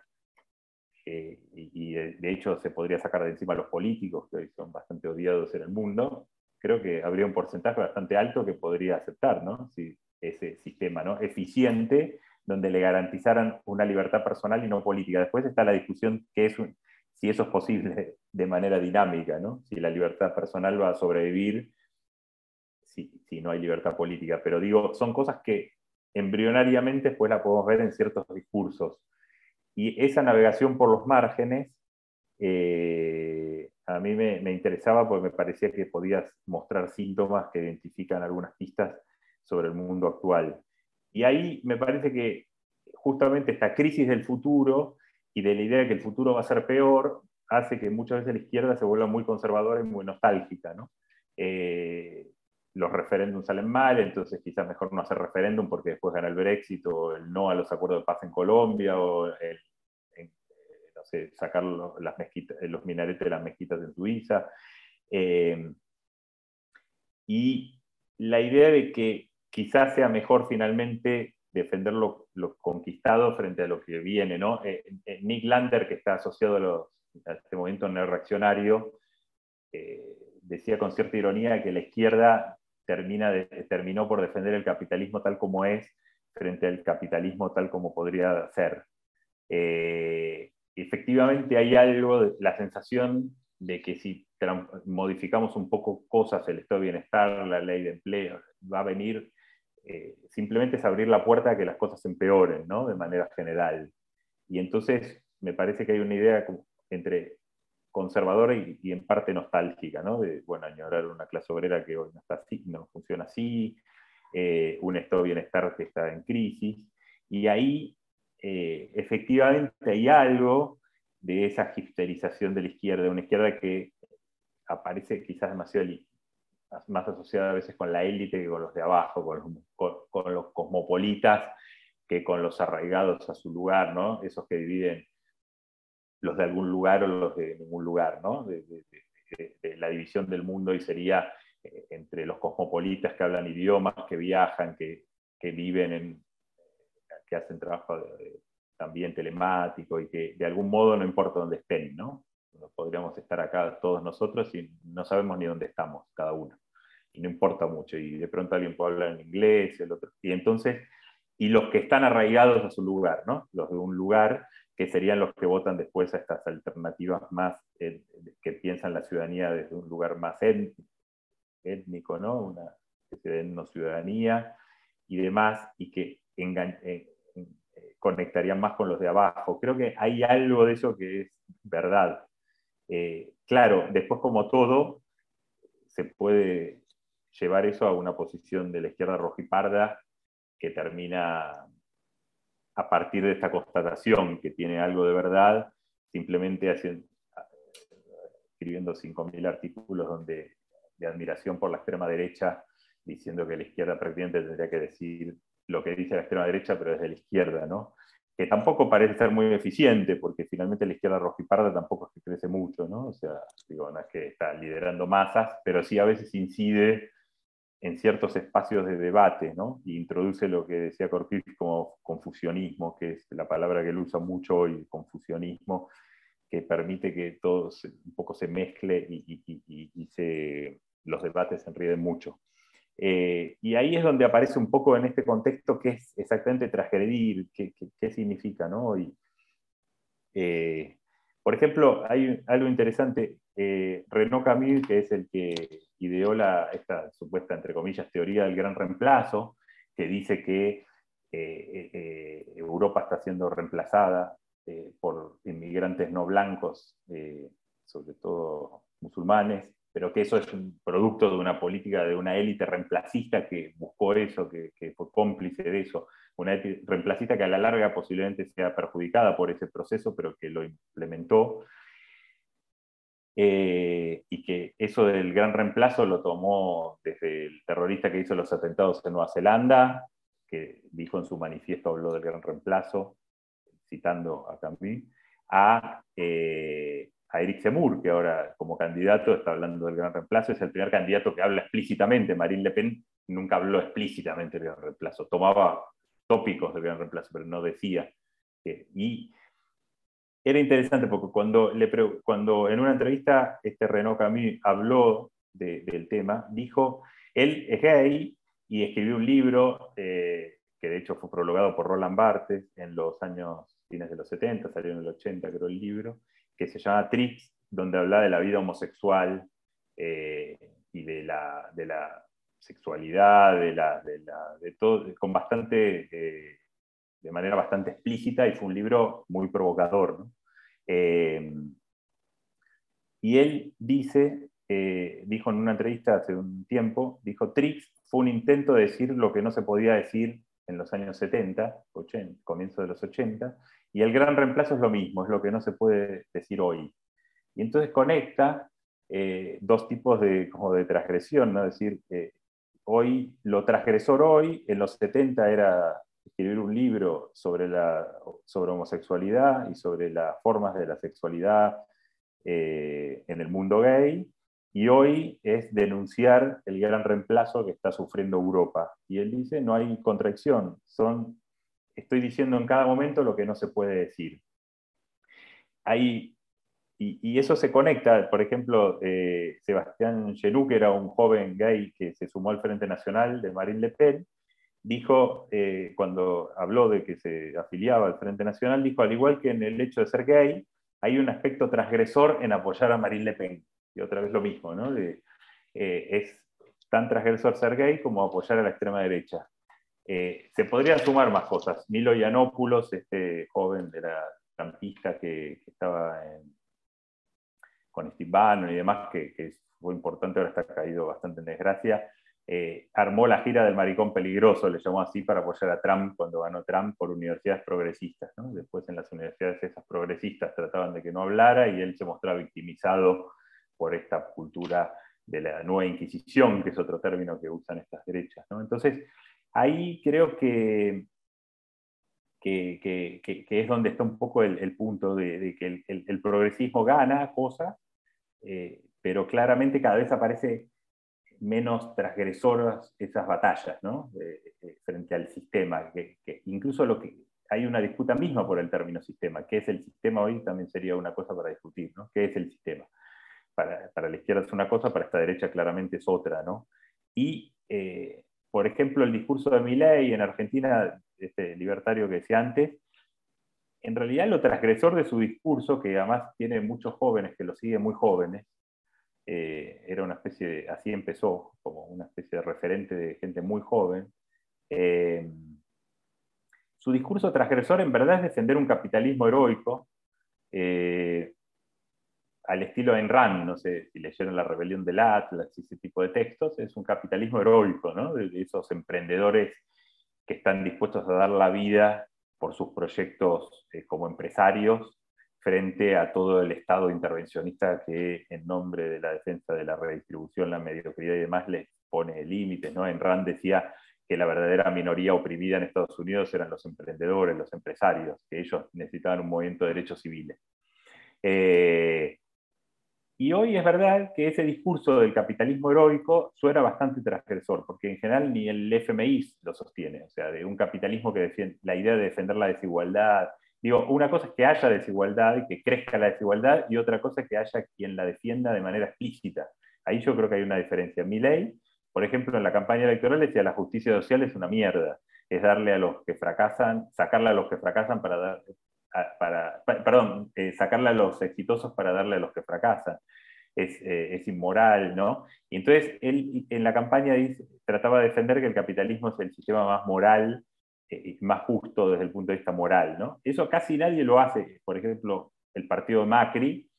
eh, y, de, hecho se podría sacar de encima a los políticos, que hoy son bastante odiados en el mundo, creo que habría un porcentaje bastante alto que podría aceptar ¿no? si, ese sistema ¿no? eficiente donde le garantizaran una libertad personal y no política. Después está la discusión que es un, si eso es posible de manera dinámica, ¿no? si la libertad personal va a sobrevivir si, si, no hay libertad política. Pero digo, son cosas que embrionariamente después la podemos ver en ciertos discursos. Y esa navegación por los márgenes eh, a mí me, me, interesaba porque me parecía que podías mostrar síntomas que identifican algunas pistas sobre el mundo actual. Y ahí me parece que justamente esta crisis del futuro y de la idea de que el futuro va a ser peor, hace que muchas veces la izquierda se vuelva muy conservadora y muy nostálgica. ¿no? Eh, los referéndums salen mal, entonces quizás mejor no hacer referéndum porque después gana el Brexit o el no a los acuerdos de paz en Colombia o el, no sé, sacar los minaretes de las mezquitas en Suiza. Eh, y la idea de que quizás sea mejor finalmente defender lo, conquistado frente a lo que viene. ¿no? Eh, eh, Nick Lander, que está asociado a, este movimiento neoreaccionario, eh, decía con cierta ironía que la izquierda terminó por defender el capitalismo tal como es frente al capitalismo tal como podría ser. efectivamente hay algo, la sensación de que si modificamos un poco cosas, el estado de bienestar, la ley de empleo, va a venir eh, simplemente es abrir la puerta a que las cosas empeoren, ¿no? De manera general. Y entonces me parece que hay una idea entre conservadora y, en parte nostálgica, ¿no? De, bueno, añorar una clase obrera que hoy no, está así, no funciona así, eh, un estado de bienestar que está en crisis. Y ahí, eh, efectivamente, hay algo de esa hipsterización de la izquierda, una izquierda que aparece quizás demasiado más asociada a veces con la élite que con los de abajo, con los, cosmopolitas que con los arraigados a su lugar, ¿no? Esos que dividen los de algún lugar o los de ningún lugar, ¿no? La división del mundo y sería eh, entre los cosmopolitas que hablan idiomas, que viajan, que, viven en, que hacen trabajo también telemático y que de algún modo no importa dónde estén, ¿no? podríamos estar acá todos nosotros y no sabemos ni dónde estamos cada uno. No importa mucho. Y de pronto alguien puede hablar en inglés el otro. Y entonces, y los que están arraigados a su lugar, ¿no? Los de un lugar que serían los que votan después a estas alternativas más, eh, que piensan la ciudadanía desde un lugar más étnico, ¿no? Una no ciudadanía y demás, y que eh, conectarían más con los de abajo. Creo que hay algo de eso que es verdad. Eh, claro, después como todo, se puede llevar eso a una posición de la izquierda rojiparda que termina a partir de esta constatación que tiene algo de verdad, simplemente haciendo, escribiendo 5.000 artículos donde, de admiración por la extrema derecha, diciendo que la izquierda prácticamente tendría que decir lo que dice la extrema derecha, pero desde la izquierda, ¿no? que tampoco parece ser muy eficiente, porque finalmente la izquierda rojiparda tampoco es que crece mucho, ¿no? O sea, digo, no es que está liderando masas, pero sí a veces incide en ciertos espacios de debate, ¿no? Y introduce lo que decía Corpus como confusionismo, que es la palabra que él usa mucho hoy, confusionismo, que permite que todo un poco se mezcle y, y, y se, los debates se enriden mucho. Eh, y ahí es donde aparece un poco en este contexto qué es exactamente transgredir, qué, qué, significa, ¿no? Y, eh, por ejemplo, hay algo interesante, eh, Renaud Camille, que es el que ideó la, esta supuesta, entre comillas, teoría del gran reemplazo, que dice que Europa está siendo reemplazada por inmigrantes no blancos, sobre todo musulmanes, pero que eso es un producto de una política de una élite reemplacista que buscó eso, que, fue cómplice de eso, una reemplacista que a la larga posiblemente sea perjudicada por ese proceso, pero que lo implementó. Eh, y que eso del gran reemplazo lo tomó desde el terrorista que hizo los atentados en Nueva Zelanda, que dijo en su manifiesto, habló del gran reemplazo, citando a Camille, a eh, a Eric Zemmour, que ahora como candidato está hablando del gran reemplazo, es el primer candidato que habla explícitamente. Marine Le Pen nunca habló explícitamente del gran reemplazo, tomaba tópicos del gran reemplazo, pero no decía. y era interesante porque cuando, le, cuando en una entrevista este Renaud Camus habló del tema, dijo, él es gay y escribió un libro eh, que de hecho fue prologado por Roland Barthes en los años fines de los 70, salió en el 80 creo el libro, que se llama Tricks, donde habla de la vida homosexual eh, y de la, sexualidad, de, la, de, todo, con bastante, eh, de manera bastante explícita, y fue un libro muy provocador. Eh, y él dice, dijo en una entrevista hace un tiempo, dijo, Tricks fue un intento de decir lo que no se podía decir en los años 70, 80, comienzo de los 80, y el gran reemplazo es lo mismo, es lo que no se puede decir hoy. Y entonces conecta eh, dos tipos de, como de transgresión, ¿no? es decir, hoy, lo transgresor hoy, en los 70 era escribir un libro sobre, la, sobre homosexualidad y sobre las formas de la sexualidad eh, en el mundo gay, y hoy es denunciar el gran reemplazo que está sufriendo Europa. Y él dice, no hay contradicción, son estoy diciendo en cada momento lo que no se puede decir. Y, eso se conecta, por ejemplo, eh, Sebastián Genú, que era un joven gay que se sumó al Frente Nacional de Marine Le Pen, dijo, eh, cuando habló de que se afiliaba al Frente Nacional, dijo, al igual que en el hecho de ser gay, hay un aspecto transgresor en apoyar a Marine Le Pen. Y otra vez lo mismo, ¿no? Eh, es tan transgresor ser gay como apoyar a la extrema derecha. Eh, se podrían sumar más cosas. Milo Yiannopoulos, este joven de la campista que, estaba con Steve Bannon y demás, que, fue importante, ahora está caído bastante en desgracia, eh, armó la gira del maricón peligroso, le llamó así para apoyar a Trump cuando ganó Trump por universidades progresistas. Después en las universidades esas progresistas trataban de que no hablara y él se mostraba victimizado por esta cultura de la nueva Inquisición, que es otro término que usan estas derechas. Entonces, ahí creo que, que, es donde está un poco el, punto de, que el, progresismo gana cosas, eh, pero claramente cada vez aparece menos transgresoras esas batallas ¿no? frente al sistema, que, incluso lo que hay una disputa misma por el término sistema. ¿Qué es el sistema hoy? También sería una cosa para discutir. ¿no? ¿Qué es el sistema? Para, la izquierda es una cosa, para esta derecha claramente es otra. ¿no? Y eh, por ejemplo, el discurso de Milley en Argentina, este libertario que decía antes, en realidad lo transgresor de su discurso, que además tiene muchos jóvenes que lo siguen muy jóvenes, eh, era una especie de, así empezó, como una especie de referente de gente muy joven. Eh, su discurso transgresor en verdad es defender un capitalismo heroico, eh, al estilo Ayn Rand, no sé si leyeron La rebelión del Atlas y ese tipo de textos, es un capitalismo heroico, ¿no? de esos emprendedores que están dispuestos a dar la vida por sus proyectos eh, como empresarios frente a todo el Estado intervencionista que en nombre de la defensa de la redistribución, la mediocridad y demás les pone límites. ¿no? Ayn Rand decía que la verdadera minoría oprimida en Estados Unidos eran los emprendedores, los empresarios, que ellos necesitaban un movimiento de derechos civiles. Eh, y hoy es verdad que ese discurso del capitalismo heroico suena bastante transgresor, porque en general ni el FMI lo sostiene, o sea, de un capitalismo que defiende la idea de defender la desigualdad. Digo, una cosa es que haya desigualdad y que crezca la desigualdad, y otra cosa es que haya quien la defienda de manera explícita. Ahí yo creo que hay una diferencia. Mi ley por ejemplo, en la campaña electoral decía la justicia social es una mierda, es darle a los que fracasan, sacarle a los que fracasan para dar, para, perdón, eh, sacarle a los exitosos para darle a los que fracasan. Es, eh, es, inmoral, ¿no? Y entonces él en la campaña dice, trataba de defender que el capitalismo es el sistema más moral eh, más justo desde el punto de vista moral. ¿no? Eso casi nadie lo hace. Por ejemplo, el partido de Macri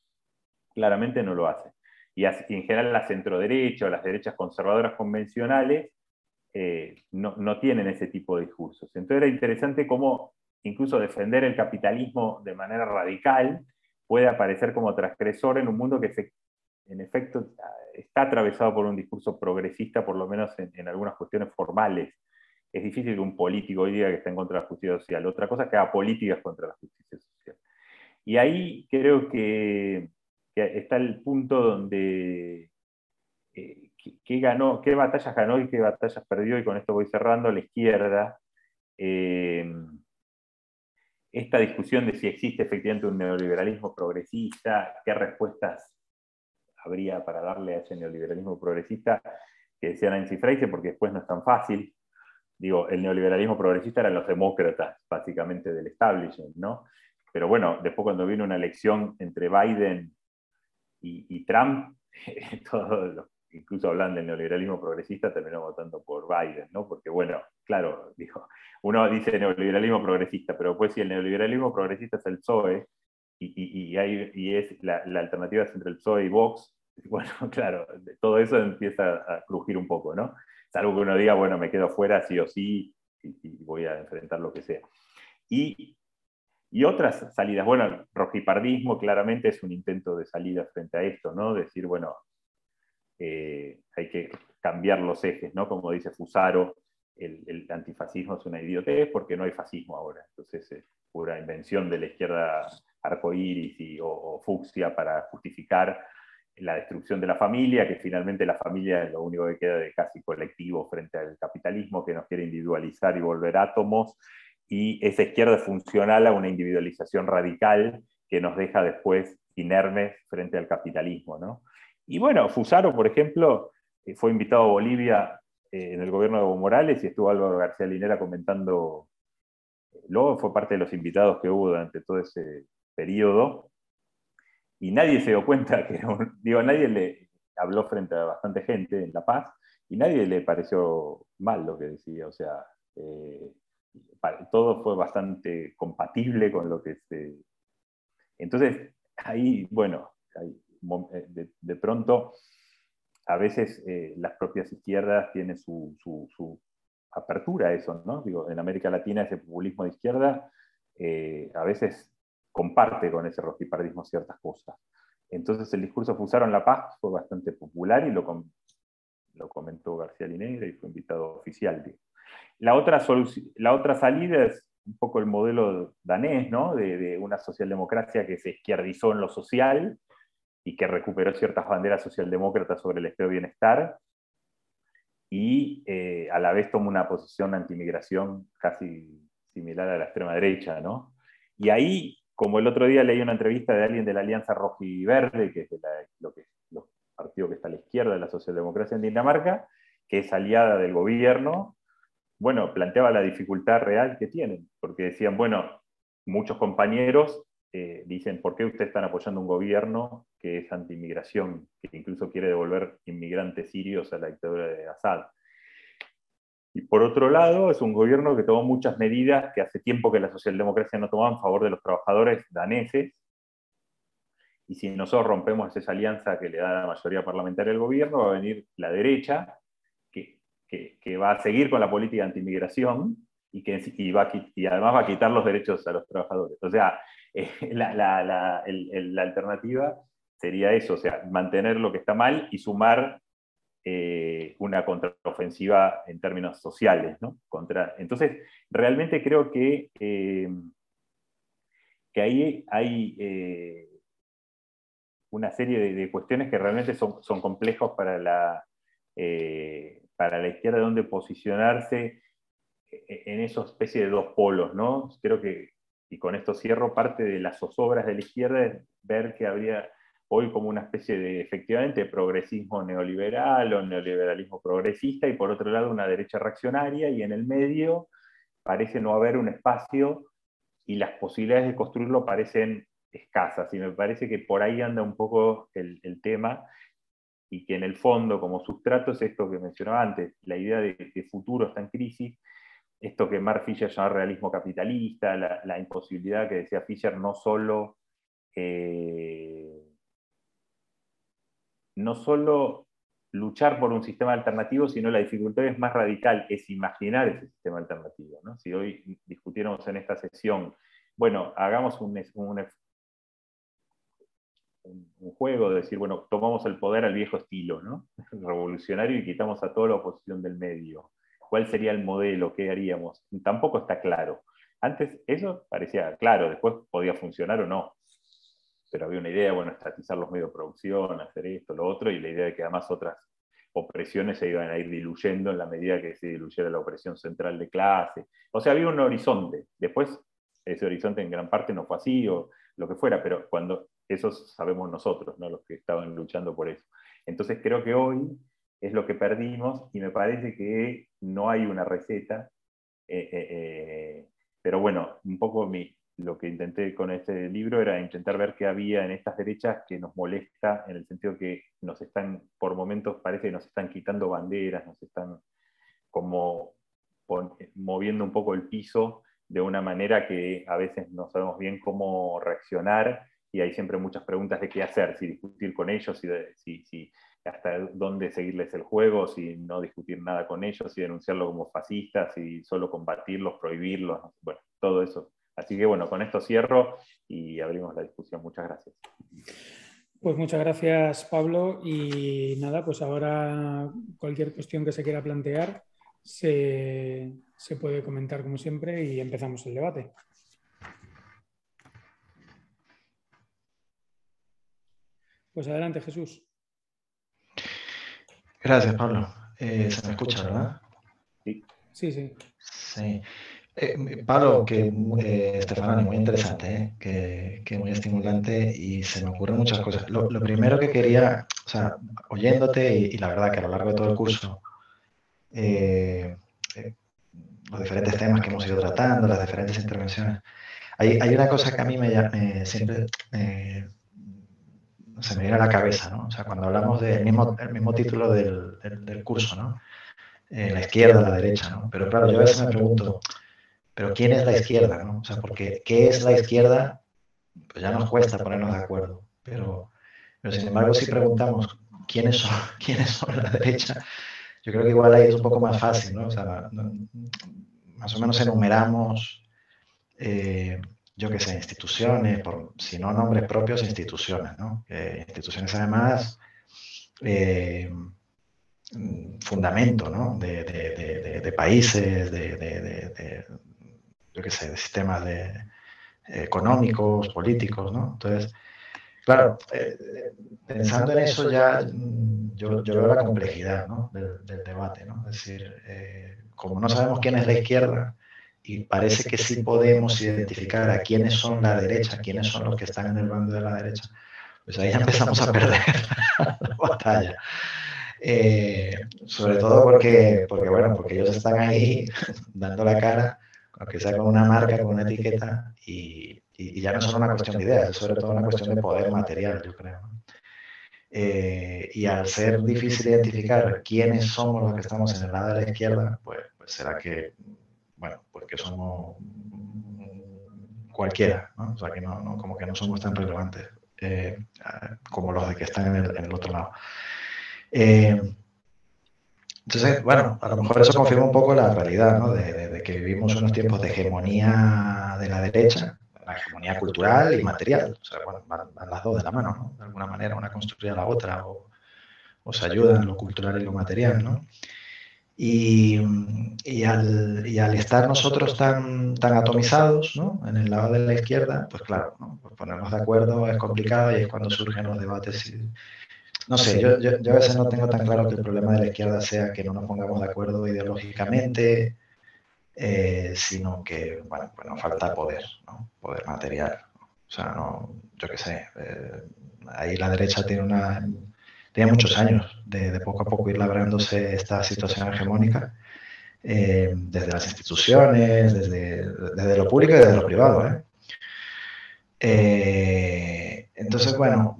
claramente no lo hace. Y, en general la centroderecha o las derechas conservadoras convencionales eh, no, no, tienen ese tipo de discursos. Entonces era interesante cómo incluso defender el capitalismo de manera radical puede aparecer como transgresor en un mundo que en efecto está atravesado por un discurso progresista, por lo menos en algunas cuestiones formales es difícil que un político hoy diga que está en contra de la justicia social. Otra cosa es que haga políticas contra la justicia social. Y ahí creo que, está el punto donde eh, qué, ganó, qué batallas ganó y qué batallas perdió, y con esto voy cerrando, la izquierda. Eh, esta discusión de si existe efectivamente un neoliberalismo progresista, qué respuestas habría para darle a ese neoliberalismo progresista, que decía Nancy Fraser, porque después no es tan fácil digo, el neoliberalismo progresista eran los demócratas, básicamente del establishment, ¿no? Pero bueno, después cuando vino una elección entre Biden y, Trump, <laughs> todos incluso hablando del neoliberalismo progresista, terminó votando por Biden, ¿no? Porque bueno, claro, <laughs> dijo, uno dice neoliberalismo progresista, pero pues si el neoliberalismo progresista es el PSOE y, y, es la, la, alternativa es entre el PSOE y Vox, <laughs> bueno, claro, todo eso empieza a crujir un poco, ¿no? Salvo que uno diga, bueno, me quedo fuera sí o sí y, voy a enfrentar lo que sea. Y, y otras salidas, bueno, el rojipardismo claramente es un intento de salida frente a esto, ¿no? Decir, bueno, eh, hay que cambiar los ejes, ¿no? Como dice Fusaro, el, antifascismo es una idiotez porque no hay fascismo ahora. Entonces es pura invención de la izquierda arcoíris y, o, o fucsia para justificar la destrucción de la familia, que finalmente la familia es lo único que queda de casi colectivo frente al capitalismo que nos quiere individualizar y volver átomos, y esa izquierda funcional a una individualización radical que nos deja después inermes frente al capitalismo. ¿no? Y bueno, Fusaro, por ejemplo, eh, fue invitado a Bolivia eh, en el gobierno de Evo Morales y estuvo Álvaro García Linera comentando, eh, luego fue parte de los invitados que hubo durante todo ese periodo, y nadie se dio cuenta que, <laughs> digo, nadie le habló frente a bastante gente en La Paz y nadie le pareció mal lo que decía, o sea, todo fue bastante compatible con lo que se... Entonces, ahí, bueno, de, pronto, a veces eh, las propias izquierdas tienen su, apertura a eso, ¿no? Digo, en América Latina ese populismo de izquierda a veces comparte con ese rojipardismo ciertas cosas. Entonces el discurso Fusaron la Paz fue bastante popular y lo, lo comentó García Linegra y fue invitado oficial. La otra, la otra salida es un poco el modelo danés, ¿no? de, una socialdemocracia que se izquierdizó en lo social y que recuperó ciertas banderas socialdemócratas sobre el estado de bienestar y eh, a la vez tomó una posición antimigración casi similar a la extrema derecha. ¿no? Y ahí como el otro día leí una entrevista de alguien de la Alianza Verde, que es lo que, partido que está a la izquierda de la socialdemocracia en Dinamarca, que es aliada del gobierno, bueno, planteaba la dificultad real que tienen, porque decían, bueno, muchos compañeros eh, dicen, ¿por qué ustedes están apoyando un gobierno que es anti-inmigración, que incluso quiere devolver inmigrantes sirios a la dictadura de Assad? Y por otro lado, es un gobierno que tomó muchas medidas que hace tiempo que la socialdemocracia no tomaba en favor de los trabajadores daneses. Y si nosotros rompemos esa alianza que le da la mayoría parlamentaria al gobierno, va a venir la derecha, que, que, va a seguir con la política de antimigración y que y va y además va a quitar los derechos a los trabajadores. O sea, eh, <laughs> la, alternativa sería eso, o sea, mantener lo que está mal y sumar eh, una contraofensiva en términos sociales. ¿no? Contra, entonces, realmente creo que, eh, que ahí hay una serie de, cuestiones que realmente son, son complejos para la, para la izquierda, donde posicionarse en esa especie de dos polos. ¿no? Creo que, y con esto cierro, parte de las zozobras de la izquierda es ver que habría hoy como una especie de, efectivamente, progresismo neoliberal o neoliberalismo progresista, y por otro lado una derecha reaccionaria, y en el medio parece no haber un espacio y las posibilidades de construirlo parecen escasas, y me parece que por ahí anda un poco el, tema, y que en el fondo, como sustrato, es esto que mencionaba antes, la idea de que futuro está en crisis, esto que Mark Fisher llama realismo capitalista, la, imposibilidad que decía Fisher no solo... Eh, no solo luchar por un sistema alternativo, sino la dificultad es más radical, es imaginar ese sistema alternativo. Si hoy discutiéramos en esta sesión, bueno, hagamos un, un, juego de decir, bueno, tomamos el poder al viejo estilo, ¿no? <laughs> revolucionario, y quitamos a toda la oposición del medio. ¿Cuál sería el modelo? ¿Qué haríamos? Tampoco está claro. Antes eso parecía claro, después podía funcionar o no pero había una idea, bueno, estatizar los medios de producción, hacer esto, lo otro, y la idea de que además otras opresiones se iban a ir diluyendo en la medida que se diluyera la opresión central de clase. O sea, había un horizonte. Después, ese horizonte en gran parte no fue así o lo que fuera, pero cuando eso sabemos nosotros, ¿no? los que estaban luchando por eso. Entonces creo que hoy es lo que perdimos y me parece que no hay una receta. Eh, eh, eh, pero bueno, un poco mi, lo que intenté con este libro era intentar ver qué había en estas derechas que nos molesta, en el sentido que nos están, por momentos parece que nos están quitando banderas, nos están como moviendo un poco el piso de una manera que a veces no sabemos bien cómo reaccionar y hay siempre muchas preguntas de qué hacer, si discutir con ellos, si, si, hasta dónde seguirles el juego, si no discutir nada con ellos, si denunciarlo como fascistas, si solo combatirlos, prohibirlos, bueno, todo eso Así que bueno, con esto cierro y abrimos la discusión. Muchas gracias. Pues muchas gracias, Pablo. Y nada, pues ahora cualquier cuestión que se quiera plantear se, puede comentar como siempre y empezamos el debate. Pues adelante, Jesús. Gracias, Pablo. Eh, se me escucha, ¿verdad? Sí. Sí, sí. Sí. Eh, Pablo, que eh, Estefano, muy interesante, ¿eh? que, que, muy estimulante y se me ocurren muchas cosas. Lo, primero que quería, o sea, oyéndote y, la verdad que a lo largo de todo el curso, eh, los diferentes temas que hemos ido tratando, las diferentes intervenciones, hay, hay una cosa que a mí me, siempre se me viene a la cabeza, ¿no? O sea, cuando hablamos del mismo, el mismo título del, del, curso, ¿no? la izquierda, la derecha, ¿no? Pero claro, yo a veces me pregunto, pero ¿quién es la izquierda? ¿no? O sea, porque ¿qué es la izquierda? Pues ya nos cuesta ponernos de acuerdo. Pero, pero sin embargo, si preguntamos quiénes son, <laughs> quiénes son la derecha, yo creo que igual ahí es un poco más fácil, ¿no? O sea, más o menos enumeramos, eh, yo qué sé, instituciones, por, si no nombres propios, instituciones, ¿no? Eh, instituciones además, eh, fundamento, ¿no? De, de, de países, de, yo qué sé, de sistemas económicos, políticos, ¿no? Entonces, claro, eh, pensando en eso ya yo, yo veo la complejidad ¿no? del, debate, ¿no? Es decir, eh, como no sabemos quién es la izquierda y parece que sí podemos identificar a quiénes son la derecha, quiénes son los que están en el bando de la derecha, pues ahí ya empezamos a perder la <laughs> <laughs> batalla. sobre todo porque, porque, bueno, porque ellos están ahí <laughs> dando la cara aunque sea con una marca, con una etiqueta, y, ya no es solo una cuestión de ideas, es sobre todo una cuestión de poder material, yo creo. Eh, y al ser difícil identificar quiénes somos los que estamos en el lado de la izquierda, pues, pues será que, bueno, pues que somos cualquiera, ¿no? O sea, que no, no, como que no somos tan relevantes eh, como los de que están en el, otro lado. Eh, entonces, bueno, a lo mejor eso confirma un poco la realidad, ¿no? De, que vivimos unos tiempos de hegemonía de la derecha, la hegemonía cultural y material. O sea, van, las dos de la mano, ¿no? De alguna manera, una construye a la otra o, se ayudan lo cultural y lo material, ¿no? Y, y, al, y, al, estar nosotros tan, tan atomizados ¿no? en el lado de la izquierda, pues claro, ¿no? Pues ponernos de acuerdo es complicado y es cuando surgen los debates no sé, yo, yo, a veces no tengo tan claro que el problema de la izquierda sea que no nos pongamos de acuerdo ideológicamente, eh, sino que, bueno, pues nos falta poder, ¿no? poder material. O sea, no, yo qué sé, eh, ahí la derecha tiene, una, tiene muchos años de, poco a poco ir labrándose esta situación hegemónica. Eh, desde las instituciones, desde, desde, lo público y desde lo privado. ¿eh? Eh, entonces, bueno,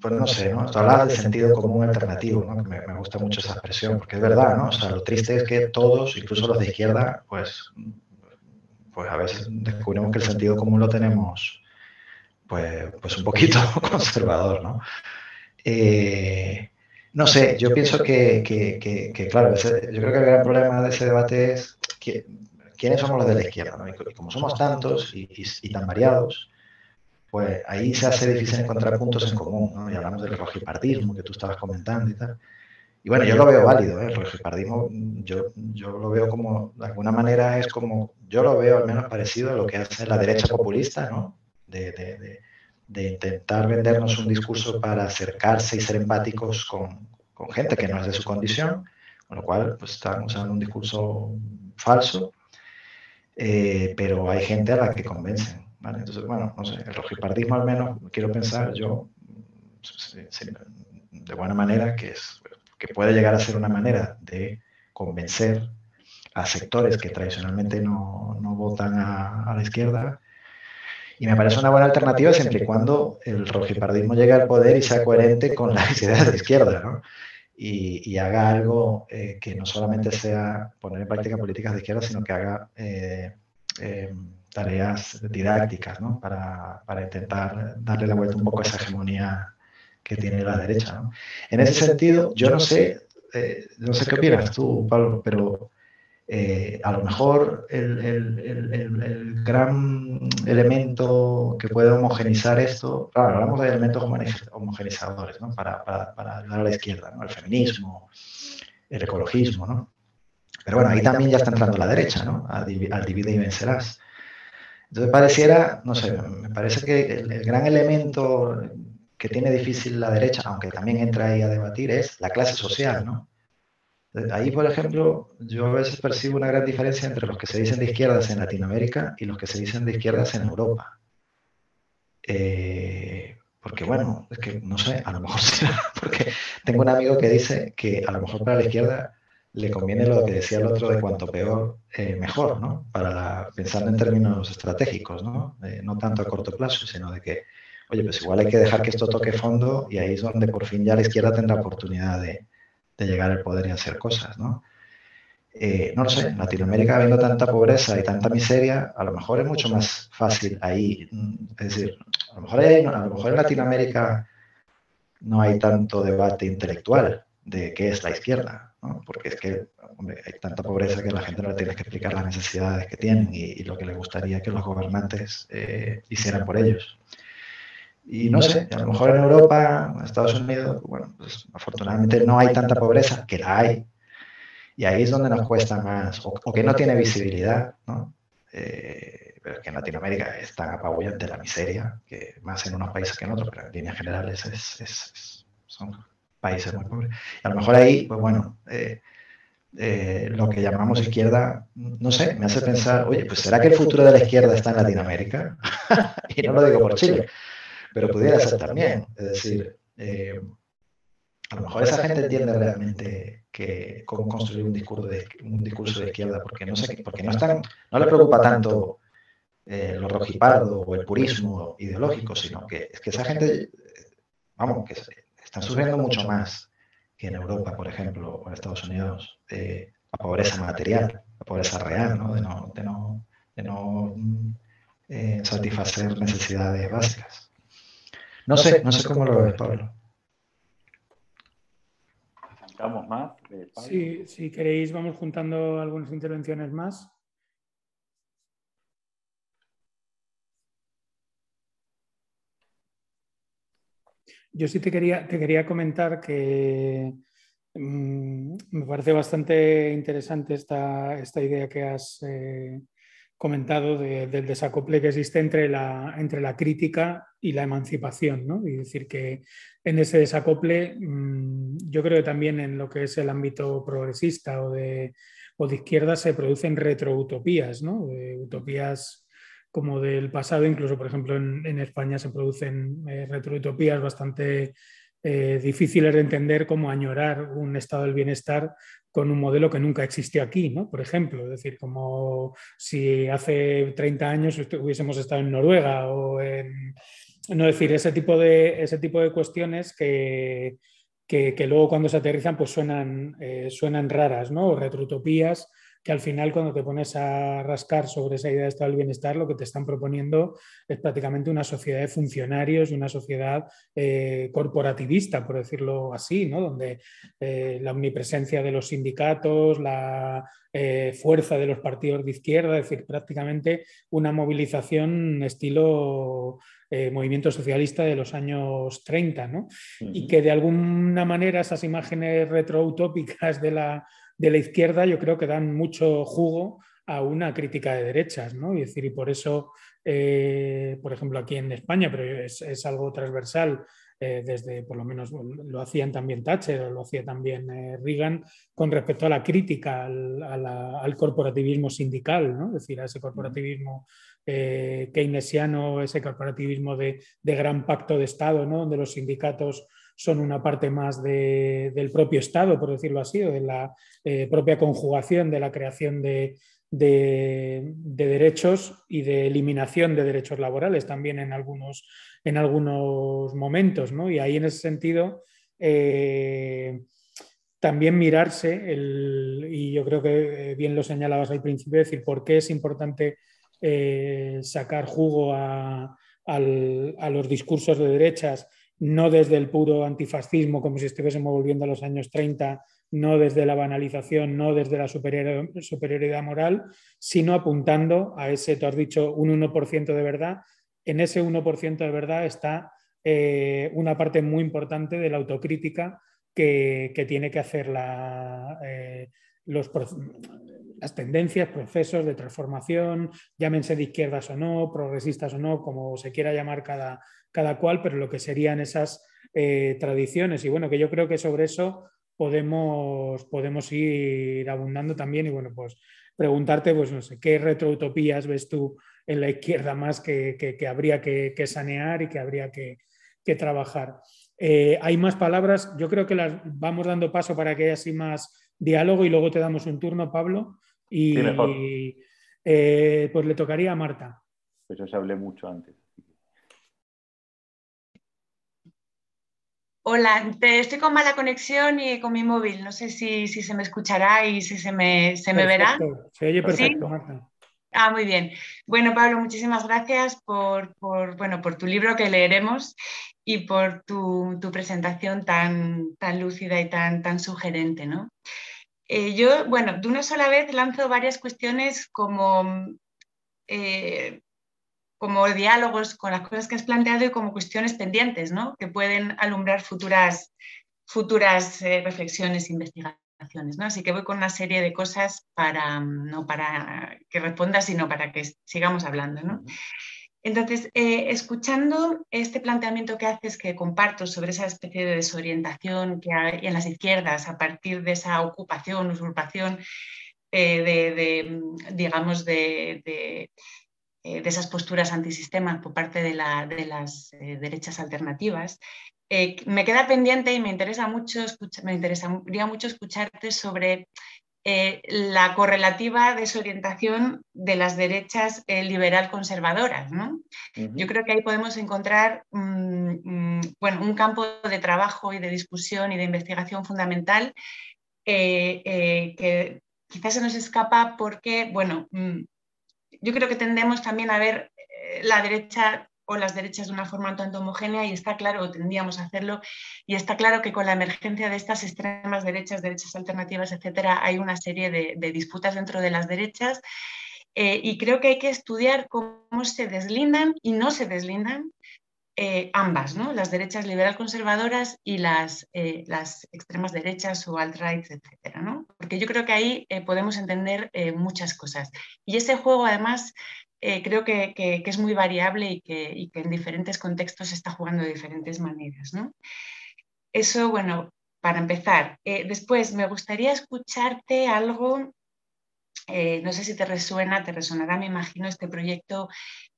pues no sé, ¿no? Tú hablabas del sentido común alternativo, ¿no? Me, me, gusta mucho esa expresión, porque es verdad, ¿no? O sea, lo triste es que todos, incluso los de izquierda, pues, pues a veces descubrimos que el sentido común lo tenemos, pues, pues un poquito <laughs> conservador, ¿no? Eh, no sé, yo pienso que, que, que, claro, yo creo que el gran problema de ese debate es que, quiénes somos los de la izquierda, ¿no? Y como somos tantos y, y tan variados, pues ahí se hace difícil encontrar puntos en común, ¿no? Y hablamos del rojipardismo que tú estabas comentando y tal. Y bueno, yo lo veo válido, ¿eh? el rojipardismo, yo, yo lo veo como, de alguna manera es como, yo lo veo al menos parecido a lo que hace la derecha populista, ¿no? De, de, de, intentar vendernos un discurso para acercarse y ser empáticos con, con, gente que no es de su condición, con lo cual pues están usando un discurso falso, eh, pero hay gente a la que convencen. Entonces, bueno, no sé, el rojipardismo al menos, quiero pensar yo, de buena manera, que, es, que puede llegar a ser una manera de convencer a sectores que tradicionalmente no, no votan a, a, la izquierda. Y me parece una buena alternativa siempre y cuando el rojipardismo llegue al poder y sea coherente con las ideas de izquierda, ¿no? Y, y, haga algo eh, que no solamente sea poner en práctica políticas de izquierda, sino que haga eh, eh, tareas didácticas ¿no? para, para, intentar darle la vuelta un poco a esa hegemonía que tiene la derecha. ¿no? En ese sentido, yo no sé, no sé qué opinas tú, Pablo, pero eh, a lo mejor el, gran elemento que puede homogenizar esto, claro, hablamos de elementos homogenizadores ¿no? para, para, para ayudar a la izquierda, ¿no? el feminismo, el ecologismo, ¿no? Pero bueno, ahí también ya está entrando la derecha, ¿no? Al divide y vencerás. Entonces pareciera, no sé, me parece que el, gran elemento que tiene difícil la derecha, aunque también entra ahí a debatir, es la clase social, ¿no? Ahí, por ejemplo, yo a veces percibo una gran diferencia entre los que se dicen de izquierdas en Latinoamérica y los que se dicen de izquierdas en Europa. Eh, porque bueno, es que no sé, a lo mejor <laughs> será, porque tengo un amigo que dice que a lo mejor para la izquierda le conviene lo que decía el otro de cuanto peor, eh, mejor, ¿no? Para la, pensando en términos estratégicos, ¿no? Eh, no tanto a corto plazo, sino de que, oye, pues igual hay que dejar que esto toque fondo y ahí es donde por fin ya la izquierda tendrá oportunidad de, de llegar al poder y hacer cosas, ¿no? Eh, no lo sé, en Latinoamérica habiendo tanta pobreza y tanta miseria, a lo mejor es mucho más fácil ahí, mm, es decir, a lo mejor, hay, a lo mejor en Latinoamérica no hay tanto debate intelectual de qué es la izquierda, porque es que hombre, hay tanta pobreza que la gente no le tiene que explicar las necesidades que tienen y, y lo que le gustaría que los gobernantes eh, hicieran por ellos. Y no sé, a lo mejor en Europa, en Estados Unidos, bueno, pues afortunadamente no hay tanta pobreza, que la hay, y ahí es donde nos cuesta más, o, o que no tiene visibilidad, ¿no? Eh, pero que en Latinoamérica es tan apabullante la miseria, que más en unos países que en otros, pero en líneas generales es, es, es, son países muy pobres. Y a lo mejor ahí, pues bueno, eh, eh, lo que llamamos izquierda, no sé, me hace pensar, oye, pues ¿será que el futuro de la izquierda está en Latinoamérica? <laughs> y no lo digo por Chile, pero pudiera ser también. Es decir, eh, a lo mejor esa gente entiende realmente que cómo construir un discurso de, un discurso de izquierda, porque no, sé, porque no, están, no le preocupa tanto eh, lo rojipardo o el purismo ideológico, sino que es que esa gente, vamos, que están sufriendo mucho más que en Europa, por ejemplo, o en Estados Unidos, eh, la pobreza material, la pobreza real, ¿no? de no, de no, de no eh, satisfacer necesidades básicas. No sé, no sé cómo lo ves, Pablo. más? Eh, sí, si queréis, vamos juntando algunas intervenciones más. Yo sí te quería, te quería comentar que mmm, me parece bastante interesante esta, esta idea que has eh, comentado de, del desacople que existe entre la, entre la crítica y la emancipación. ¿no? Y decir que en ese desacople, mmm, yo creo que también en lo que es el ámbito progresista o de, o de izquierda se producen retroutopías, ¿no? Utopías como del pasado. Incluso, por ejemplo, en, España se producen retroutopías bastante difíciles de entender, como añorar un estado del bienestar con un modelo que nunca existió aquí, ¿no? Por ejemplo, es decir, como si hace 30 años hubiésemos estado en Noruega o en... No decir, ese tipo de, ese tipo de cuestiones que, que, luego cuando se aterrizan pues suenan, eh, suenan raras, ¿no? O retrotopías que al final cuando te pones a rascar sobre esa idea de estado del bienestar, lo que te están proponiendo es prácticamente una sociedad de funcionarios y una sociedad eh, corporativista, por decirlo así, ¿no? donde eh, la omnipresencia de los sindicatos, la eh, fuerza de los partidos de izquierda, es decir, prácticamente una movilización estilo movimiento socialista de los años 30, ¿no? Y que de alguna manera esas imágenes retroutópicas de la de la izquierda yo creo que dan mucho jugo a una crítica de derechas, ¿no? Y decir, y por eso, eh, por ejemplo, aquí en España, pero es, algo transversal, eh, desde por lo menos lo hacían también Thatcher o lo hacía también eh, Reagan, con respecto a la crítica al, corporativismo sindical, ¿no? Es decir, a ese corporativismo keynesiano, ese corporativismo de, de, gran pacto de Estado, ¿no? Donde los sindicatos son una parte más del propio Estado, por decirlo así, o de la eh, propia conjugación de la creación de, derechos y de eliminación de derechos laborales también en algunos, en algunos momentos. ¿no? Y ahí en ese sentido... Eh, también mirarse, y yo creo que eh, bien lo señalabas al principio, decir, por qué es importante sacar jugo a, a, los discursos de derechas no desde el puro antifascismo, como si estuviésemos volviendo a los años 30, no desde la banalización, no desde la superioridad moral, sino apuntando a ese, tú has dicho, un 1% de verdad. En ese 1% de verdad está eh, una parte muy importante de la autocrítica que, tiene que hacer eh, las tendencias, procesos de transformación, llámense de izquierdas o no, progresistas o no, como se quiera llamar cada, cada cual, pero lo que serían esas eh, tradiciones. Y bueno, que yo creo que sobre eso podemos, podemos ir abundando también y bueno, pues preguntarte, pues no sé, ¿qué retroutopías ves tú en la izquierda más que, habría que, sanear y que habría que, trabajar? Eh, hay más palabras, yo creo que las vamos dando paso para que haya así más diálogo y luego te damos un turno, Pablo. Y, eh, pues le tocaría a Marta. Pues yo ya hablé mucho antes. Hola, estoy con mala conexión y con mi móvil. No sé si, se me escuchará y si se me, se me verá. Se oye perfecto, Marta. Ah, muy bien. Bueno, Pablo, muchísimas gracias por, bueno, por tu libro que leeremos y por tu, presentación tan, tan lúcida y tan, tan sugerente. ¿no? Eh, yo, bueno, de una sola vez lanzo varias cuestiones como eh, como diálogos con las cosas que has planteado y como cuestiones pendientes, ¿no? que pueden alumbrar futuras, futuras eh, reflexiones e investigaciones. ¿no? Así que voy con una serie de cosas para, no para que respondas, sino para que sigamos hablando. ¿no? Entonces, eh, escuchando este planteamiento que haces, que comparto sobre esa especie de desorientación que hay en las izquierdas a partir de esa ocupación, usurpación eh, de, digamos, de eh, de esas posturas antisistemas por parte de, las eh, derechas alternativas. Eh, me queda pendiente y me interesa mucho, me interesaría mucho escucharte sobre la correlativa desorientación de las derechas liberal conservadoras. Yo creo que ahí podemos encontrar mm, mm, bueno, un campo de trabajo y de discusión y de investigación fundamental que quizás se nos escapa porque, bueno, mm, yo creo que tendemos también a ver eh, la derecha o las derechas de una forma un tanto homogénea y está claro, tendríamos a hacerlo, y está claro que con la emergencia de estas extremas derechas, derechas alternativas, etcétera, hay una serie de, disputas dentro de las derechas eh, y creo que hay que estudiar cómo se deslindan y no se deslindan eh, ambas, ¿no? las derechas liberal conservadoras y las, las extremas derechas o alt-right, etc. ¿no? Porque yo creo que ahí eh, podemos entender muchas cosas. Y ese juego, además, creo que, es muy variable y que, en diferentes contextos se está jugando de diferentes maneras. ¿no? Eso, bueno, para empezar. después, me gustaría escucharte algo Eh, no sé si te resuena, te resonará, me imagino, este proyecto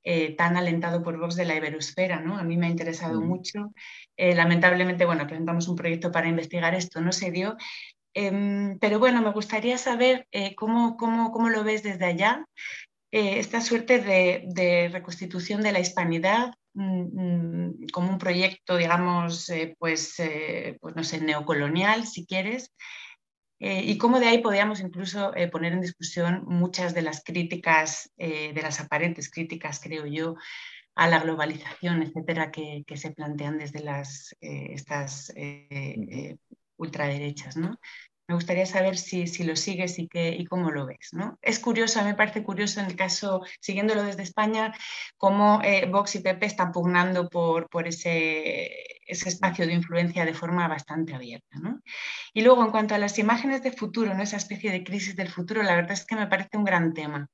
eh, tan alentado por Vox de la Iberosfera, ¿no? A mí me ha interesado mucho. Eh, lamentablemente, bueno, presentamos un proyecto para investigar esto, no se dio. Em, pero bueno, me gustaría saber cómo, cómo, lo ves desde allá, esta suerte de, reconstitución de la hispanidad, mm, mm, como un proyecto, digamos, pues, pues, no sé, neocolonial, si quieres, eh, y cómo de ahí podíamos incluso eh, poner en discusión muchas de las críticas, eh, de las aparentes críticas, creo yo, a la globalización, etcétera, que, que se plantean desde las, estas ultraderechas. ¿no? Me gustaría saber si, si lo sigues y, qué, y cómo lo ves. ¿no? Es curioso, a mí me parece curioso en el caso, siguiéndolo desde España, cómo eh, Vox y PP están pugnando por, por ese, ese, espacio de influencia de forma bastante abierta. ¿no? Y luego, en cuanto a las imágenes de futuro, ¿no? esa especie de crisis del futuro, la verdad es que me parece un gran tema.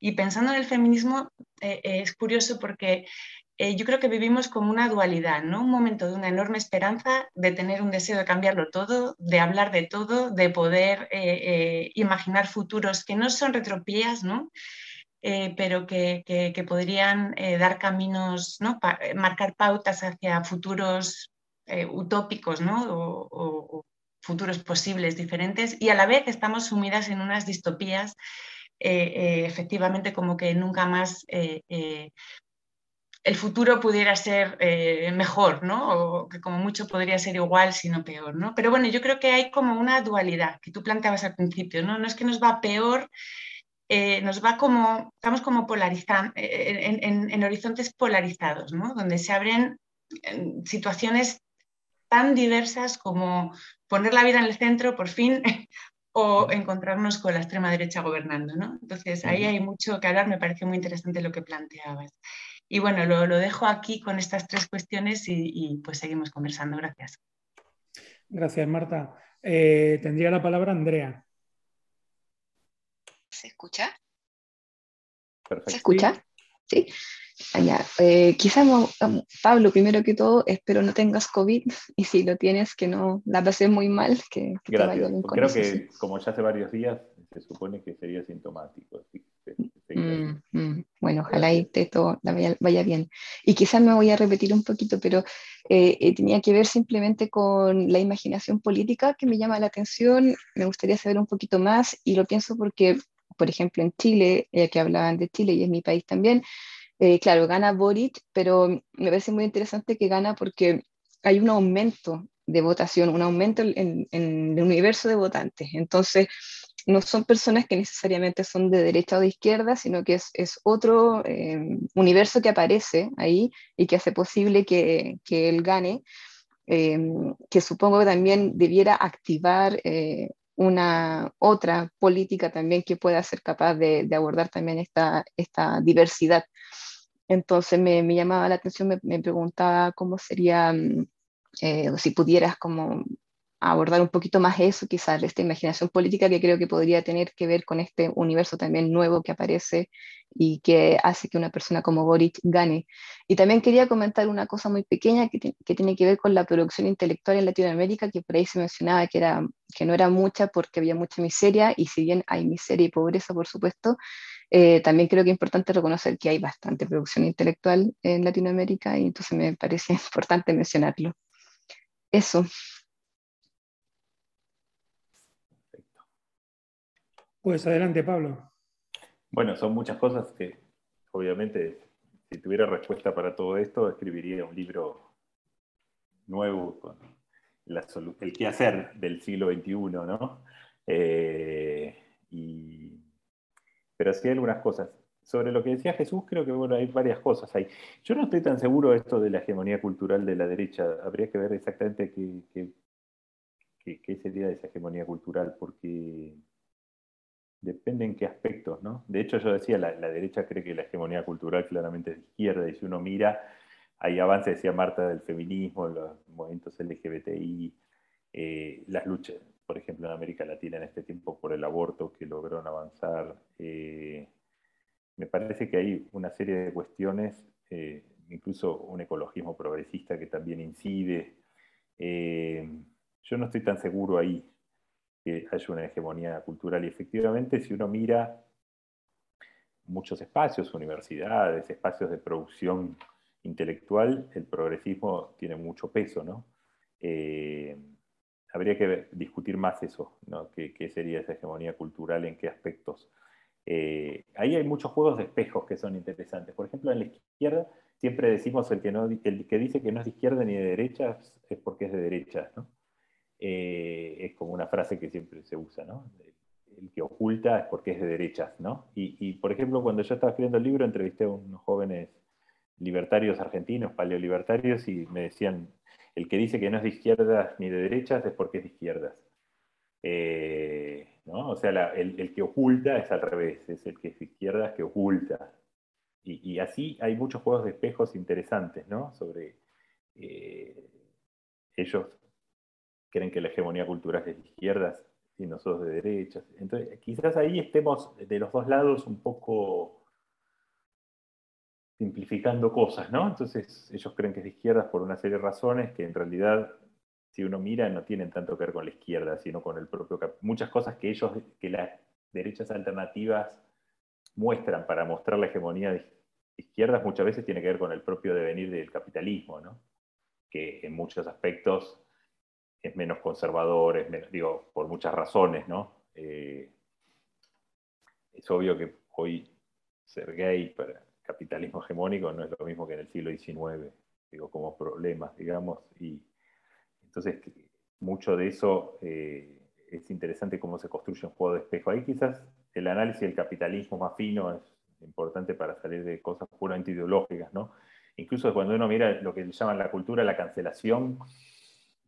Y pensando en el feminismo, eh, eh, es curioso porque eh, yo creo que vivimos como una dualidad, ¿no? Un momento de una enorme esperanza, de tener un deseo de cambiarlo todo, de hablar de todo, de poder eh, eh, imaginar futuros que no son retropías, ¿no? pero que, podrían dar caminos, ¿no? marcar pautas hacia futuros utópicos, ¿no? O, futuros posibles diferentes, y a la vez estamos sumidas en unas distopías efectivamente como que nunca más el futuro pudiera ser eh, mejor, ¿no? O que como mucho podría ser igual, sino peor, ¿no? Pero bueno, yo creo que hay como una dualidad que tú planteabas al principio, ¿no? No es que nos va peor, eh, nos va como, estamos como polarizando, eh, en, horizontes polarizados, ¿no? Donde se abren situaciones tan diversas como poner la vida en el centro, por fin, <laughs> o encontrarnos con la extrema derecha gobernando, ¿no? Entonces, ahí hay mucho que hablar, me parece muy interesante lo que planteabas. Y bueno, lo, dejo aquí con estas tres cuestiones y, pues seguimos conversando. Gracias. Gracias, Marta. Eh, tendría la palabra Andrea. ¿Se escucha? ¿Se escucha? Sí. Allá. Eh, quizás, Pablo, primero que todo, espero no tengas COVID y si lo tienes, que no la pases muy mal, que, Gracias. Creo que como ya hace varios días, se supone que sería sintomático. Mm, mm. Bueno, ojalá y todo vaya, bien. Y quizás me voy a repetir un poquito, pero eh, eh, tenía que ver simplemente con la imaginación política que me llama la atención. Me gustaría saber un poquito más y lo pienso porque, por ejemplo, en Chile, eh, que hablaban de Chile y es mi país también, claro, gana Boric, pero me parece muy interesante que gana porque hay un aumento de votación, un aumento en, en el universo de votantes. Entonces, no son personas que necesariamente son de derecha o de izquierda, sino que es, otro eh, universo que aparece ahí y que hace posible que, él gane, eh, que supongo que también debiera activar eh, una otra política también que pueda ser capaz de, abordar también esta, esta diversidad. Entonces me, llamaba la atención, me, me preguntaba cómo sería, mm, si pudieras como abordar un poquito más eso, quizás esta imaginación política que creo que podría tener que ver con este universo también nuevo que aparece y que hace que una persona como Boric gane. Y también quería comentar una cosa muy pequeña que, que tiene que ver con la producción intelectual en Latinoamérica, que por ahí se mencionaba que, era, que no era mucha porque había mucha miseria, y si bien hay miseria y pobreza, por supuesto, eh, también creo que es importante reconocer que hay bastante producción intelectual en Latinoamérica y entonces me parece <laughs> importante mencionarlo. Eso. Pues adelante, Pablo. Bueno, son muchas cosas que, obviamente, si tuviera respuesta para todo esto, escribiría un libro nuevo con el qué hacer del siglo XXI, ¿no? Eh, pero sí hay algunas cosas. Sobre lo que decía Jesús, creo que bueno, hay varias cosas ahí. Yo no estoy tan seguro de esto de la hegemonía cultural de la derecha. Habría que ver exactamente qué, qué, qué sería esa hegemonía cultural, porque Depende en qué aspectos, ¿no? De hecho, yo decía, la, derecha cree que la hegemonía cultural claramente es de izquierda, y si uno mira, hay avances, decía Marta, del feminismo, los movimientos LGBTI, eh, las luchas, por ejemplo, en América Latina en este tiempo por el aborto que lograron avanzar. Eh, me parece que hay una serie de cuestiones, eh, incluso un ecologismo progresista que también incide. yo no estoy tan seguro ahí que haya una hegemonía cultural. Y efectivamente, si uno mira muchos espacios, universidades, espacios de producción intelectual, el progresismo tiene mucho peso, ¿no? Eh, habría que discutir más eso, ¿no? ¿Qué, sería esa hegemonía cultural? ¿En qué aspectos? Eh, ahí hay muchos juegos de espejos que son interesantes. Por ejemplo, en la izquierda siempre decimos el que, el que dice que no es de izquierda ni de derecha es porque es de derecha, ¿no? Eh, es como una frase que siempre se usa, ¿no? El que oculta es porque es de derechas, ¿no? Y, por ejemplo, cuando yo estaba escribiendo el libro, entrevisté a unos jóvenes libertarios argentinos, paleolibertarios, y me decían, el que dice que no es de izquierdas ni de derechas es porque es de izquierdas. Eh, ¿no? O sea, el, que oculta es al revés, es el que es de izquierdas que oculta. Y, así hay muchos juegos de espejos interesantes, ¿no? Sobre eh, ellos creen que la hegemonía cultural es de izquierdas y nosotros de derechas. Entonces, quizás ahí estemos de los dos lados un poco simplificando cosas, ¿no? Entonces, ellos creen que es de izquierdas por una serie de razones que en realidad, si uno mira, no tienen tanto que ver con la izquierda, sino con el propio... Muchas cosas que ellos, que las derechas alternativas muestran para mostrar la hegemonía de izquierdas, muchas veces tiene que ver con el propio devenir del capitalismo, ¿no? Que en muchos aspectos es menos conservador, es menos, digo, por muchas razones, ¿no? Eh, es obvio que hoy ser gay para capitalismo hegemónico no es lo mismo que en el siglo XIX, digo, como problemas, digamos, y entonces mucho de eso eh, es interesante cómo se construye un juego de espejo. Ahí quizás el análisis del capitalismo más fino es importante para salir de cosas puramente ideológicas, ¿no? Incluso cuando uno mira lo que llaman la cultura, la cancelación,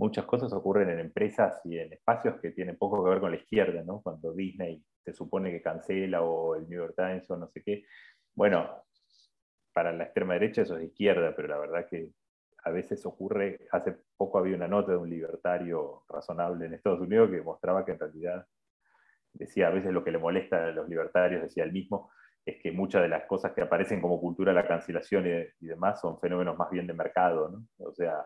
muchas cosas ocurren en empresas y en espacios que tienen poco que ver con la izquierda, ¿no? Cuando Disney se supone que cancela o el New York Times o no sé qué. Bueno, para la extrema derecha eso es izquierda, pero la verdad que a veces ocurre, hace poco había una nota de un libertario razonable en Estados Unidos que mostraba que en realidad decía a veces lo que le molesta a los libertarios, decía el mismo, es que muchas de las cosas que aparecen como cultura la cancelación y, y demás son fenómenos más bien de mercado, ¿no? O sea,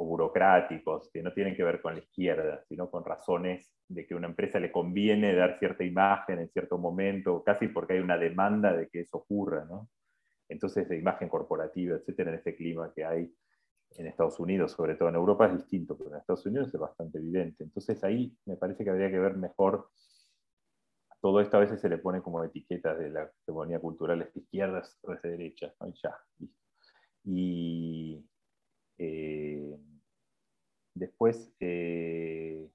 o burocráticos, que no tienen que ver con la izquierda, sino con razones de que a una empresa le conviene dar cierta imagen en cierto momento, casi porque hay una demanda de que eso ocurra, ¿no? Entonces, de imagen corporativa, etcétera, en este clima que hay en Estados Unidos, sobre todo en Europa es distinto, pero en Estados Unidos es bastante evidente. Entonces, ahí me parece que habría que ver mejor. Todo esto a veces se le pone como etiquetas de la hegemonía cultural, es de izquierdas o es de derechas, ¿no? Y ya, listo. Y eh, después, eh,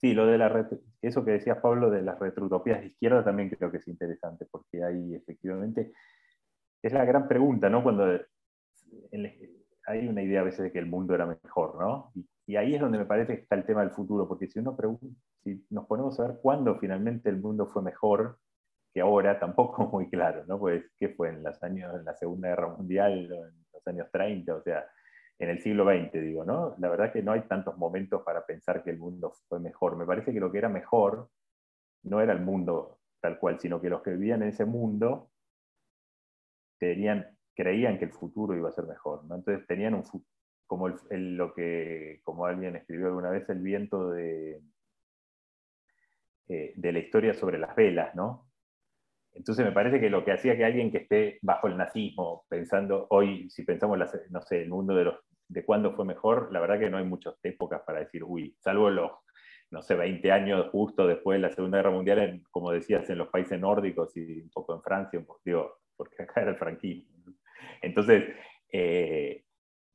sí, lo de la eso que decías Pablo de las retrotopías de izquierda también creo que es interesante, porque hay efectivamente, es la gran pregunta, ¿no? Cuando hay una idea a veces de que el mundo era mejor, ¿no? Y, ahí es donde me parece que está el tema del futuro, porque si uno pregunta, si nos ponemos a ver cuándo finalmente el mundo fue mejor que ahora, <laughs> tampoco muy claro, ¿no? Pues, ¿qué fue en los años, en la Segunda Guerra Mundial, en los años 30? O sea, en el siglo XX, digo, ¿no? La verdad que no hay tantos momentos para pensar que el mundo fue mejor. Me parece que lo que era mejor no era el mundo tal cual, sino que los que vivían en ese mundo tenían, creían que el futuro iba a ser mejor, ¿no? Entonces tenían un como lo que, como alguien escribió alguna vez, el viento de, eh, de la historia sobre las velas, ¿no? Entonces me parece que lo que hacía que alguien que esté bajo el nazismo, pensando hoy, si pensamos, no sé, el mundo de, los, de cuándo fue mejor, la verdad que no hay muchas épocas para decir, uy, salvo los, no sé, 20 años justo después de la Segunda Guerra Mundial, como decías, en los países nórdicos y un poco en Francia, digo, porque acá era el franquismo. Entonces, eh,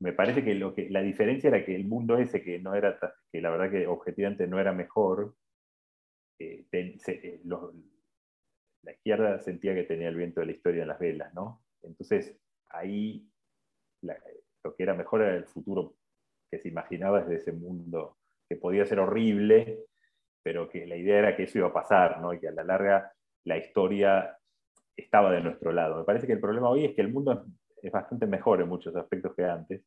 me parece que, lo que la diferencia era que el mundo ese, que, no era, que la verdad que objetivamente no era mejor, eh, eh, los, la izquierda sentía que tenía el viento de la historia en las velas, ¿no? Entonces, ahí lo que era mejor era el futuro que se imaginaba desde ese mundo, que podía ser horrible, pero que la idea era que eso iba a pasar, ¿no? Y que a la larga la historia estaba de nuestro lado. Me parece que el problema hoy es que el mundo es bastante mejor en muchos aspectos que antes,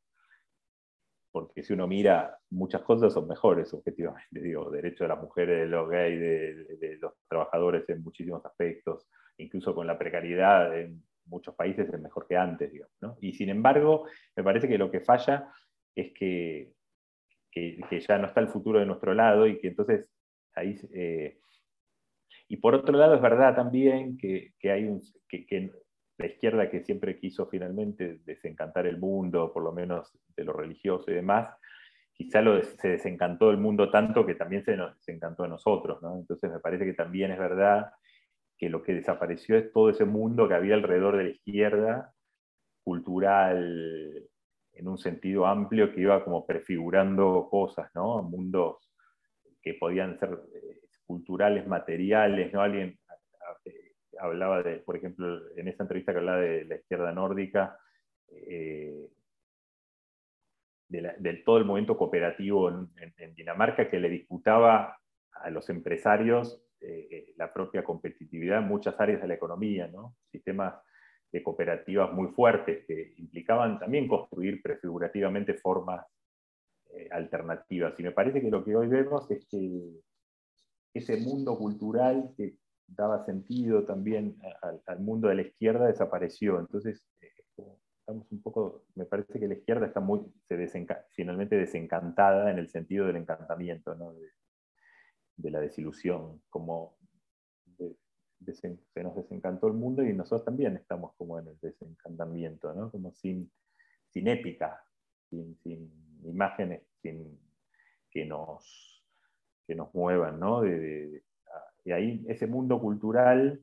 porque si uno mira, muchas cosas son mejores, objetivamente, digo, derecho de las mujeres, de los gays, de, los trabajadores en muchísimos aspectos, incluso con la precariedad en muchos países es mejor que antes, digamos, ¿no? Y sin embargo, me parece que lo que falla es que, que, ya no está el futuro de nuestro lado y que entonces ahí, eh, y por otro lado, es verdad también que, hay un, que, la izquierda que siempre quiso finalmente desencantar el mundo, por lo menos de lo religioso y demás, quizá lo, se desencantó el mundo tanto que también se nos desencantó a nosotros. ¿no? Entonces me parece que también es verdad que lo que desapareció es todo ese mundo que había alrededor de la izquierda, cultural, en un sentido amplio, que iba como prefigurando cosas, ¿no? Mundos que podían ser eh, culturales, materiales, ¿no? Alguien hablaba de, por ejemplo, en esa entrevista que hablaba de la izquierda nórdica, eh, del todo el movimiento cooperativo en, Dinamarca que le disputaba a los empresarios eh, eh, la propia competitividad en muchas áreas de la economía, ¿no? sistemas de cooperativas muy fuertes que implicaban también construir prefigurativamente formas alternativas. Y me parece que lo que hoy vemos es que ese mundo cultural que daba sentido también al, mundo de la izquierda desapareció. Entonces, eh, estamos un poco, me parece que la izquierda está muy, se finalmente desencantada en el sentido del encantamiento, de, la desilusión, como se nos desencantó el mundo y nosotros también estamos como en el desencantamiento, ¿no? como sin, sin épica, sin, sin imágenes sin, que nos que nos muevan, ¿no? Y ahí ese mundo cultural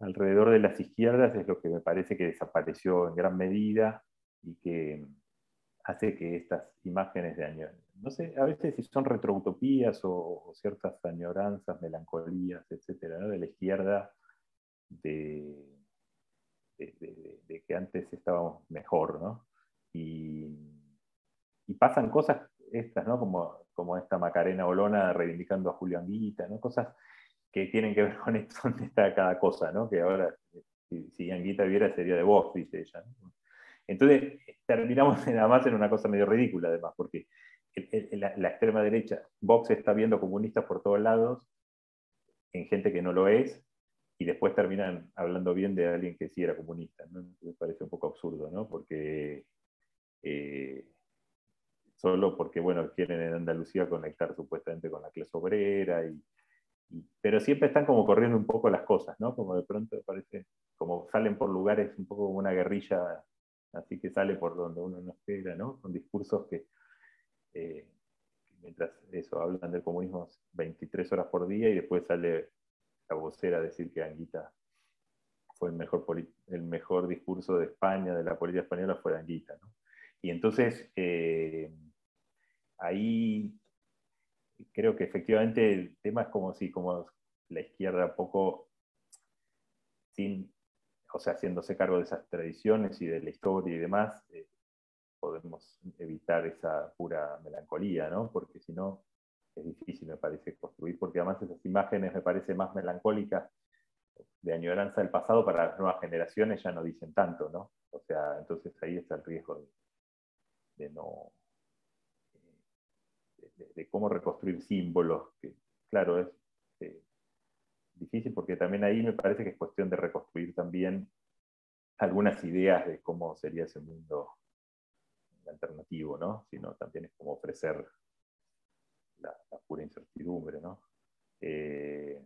alrededor de las izquierdas es lo que me parece que desapareció en gran medida y que hace que estas imágenes de año, no sé, a veces si son retroutopías o, ciertas añoranzas, melancolías, etcétera, de la izquierda, de, de, que antes estábamos mejor, ¿no? Y, y pasan cosas estas, ¿no? Como esta Macarena Olona reivindicando a Julián Guita, ¿no? cosas que tienen que ver con esto, <laughs> dónde está cada cosa, ¿no? que ahora, si, si Anguita viera, sería de vos, dice ella. Entonces, terminamos <laughs> nada más en una cosa medio ridícula, además, porque la, extrema derecha, Vox está viendo comunistas por todos lados, en gente que no lo es, y después terminan hablando bien de alguien que sí era comunista. Me parece un poco absurdo, ¿no? porque eh, solo porque, bueno, quieren en Andalucía conectar supuestamente con la clase obrera, y, pero siempre están como corriendo un poco las cosas, ¿no? Como de pronto parece, como salen por lugares un poco como una guerrilla, así que sale por donde uno no espera, ¿no? Con discursos que, eh, mientras eso, hablan del comunismo 23 horas por día y después sale la vocera a decir que Anguita fue el mejor, el mejor discurso de España, de la política española, fue Anguita, ¿no? Y entonces, eh, ahí creo que efectivamente el tema es como si como la izquierda poco sin, o sea, haciéndose cargo de esas tradiciones y de la historia y demás, eh, podemos evitar esa pura melancolía, ¿no? Porque si no, es difícil, me parece, construir, porque además esas imágenes me parecen más melancólicas de añoranza del pasado para las nuevas generaciones ya no dicen tanto, ¿no? O sea, entonces ahí está el riesgo de no, de, cómo reconstruir símbolos, que claro, es eh, difícil porque también ahí me parece que es cuestión de reconstruir también algunas ideas de cómo sería ese mundo alternativo, ¿no? Sino también es como ofrecer la, pura incertidumbre, ¿no? Eh,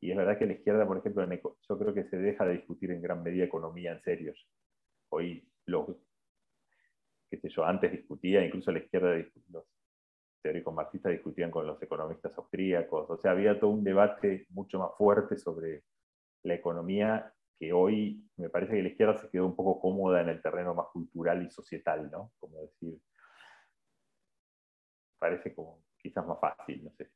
y es verdad que la izquierda, por ejemplo, yo creo que se deja de discutir en gran medida economía en serio. Hoy los, qué sé yo, antes discutía, incluso la izquierda, los teóricos marxistas discutían con los economistas austríacos, o sea, había todo un debate mucho más fuerte sobre la economía que hoy me parece que la izquierda se quedó un poco cómoda en el terreno más cultural y societal, ¿no? Como decir, parece como quizás más fácil, no sé.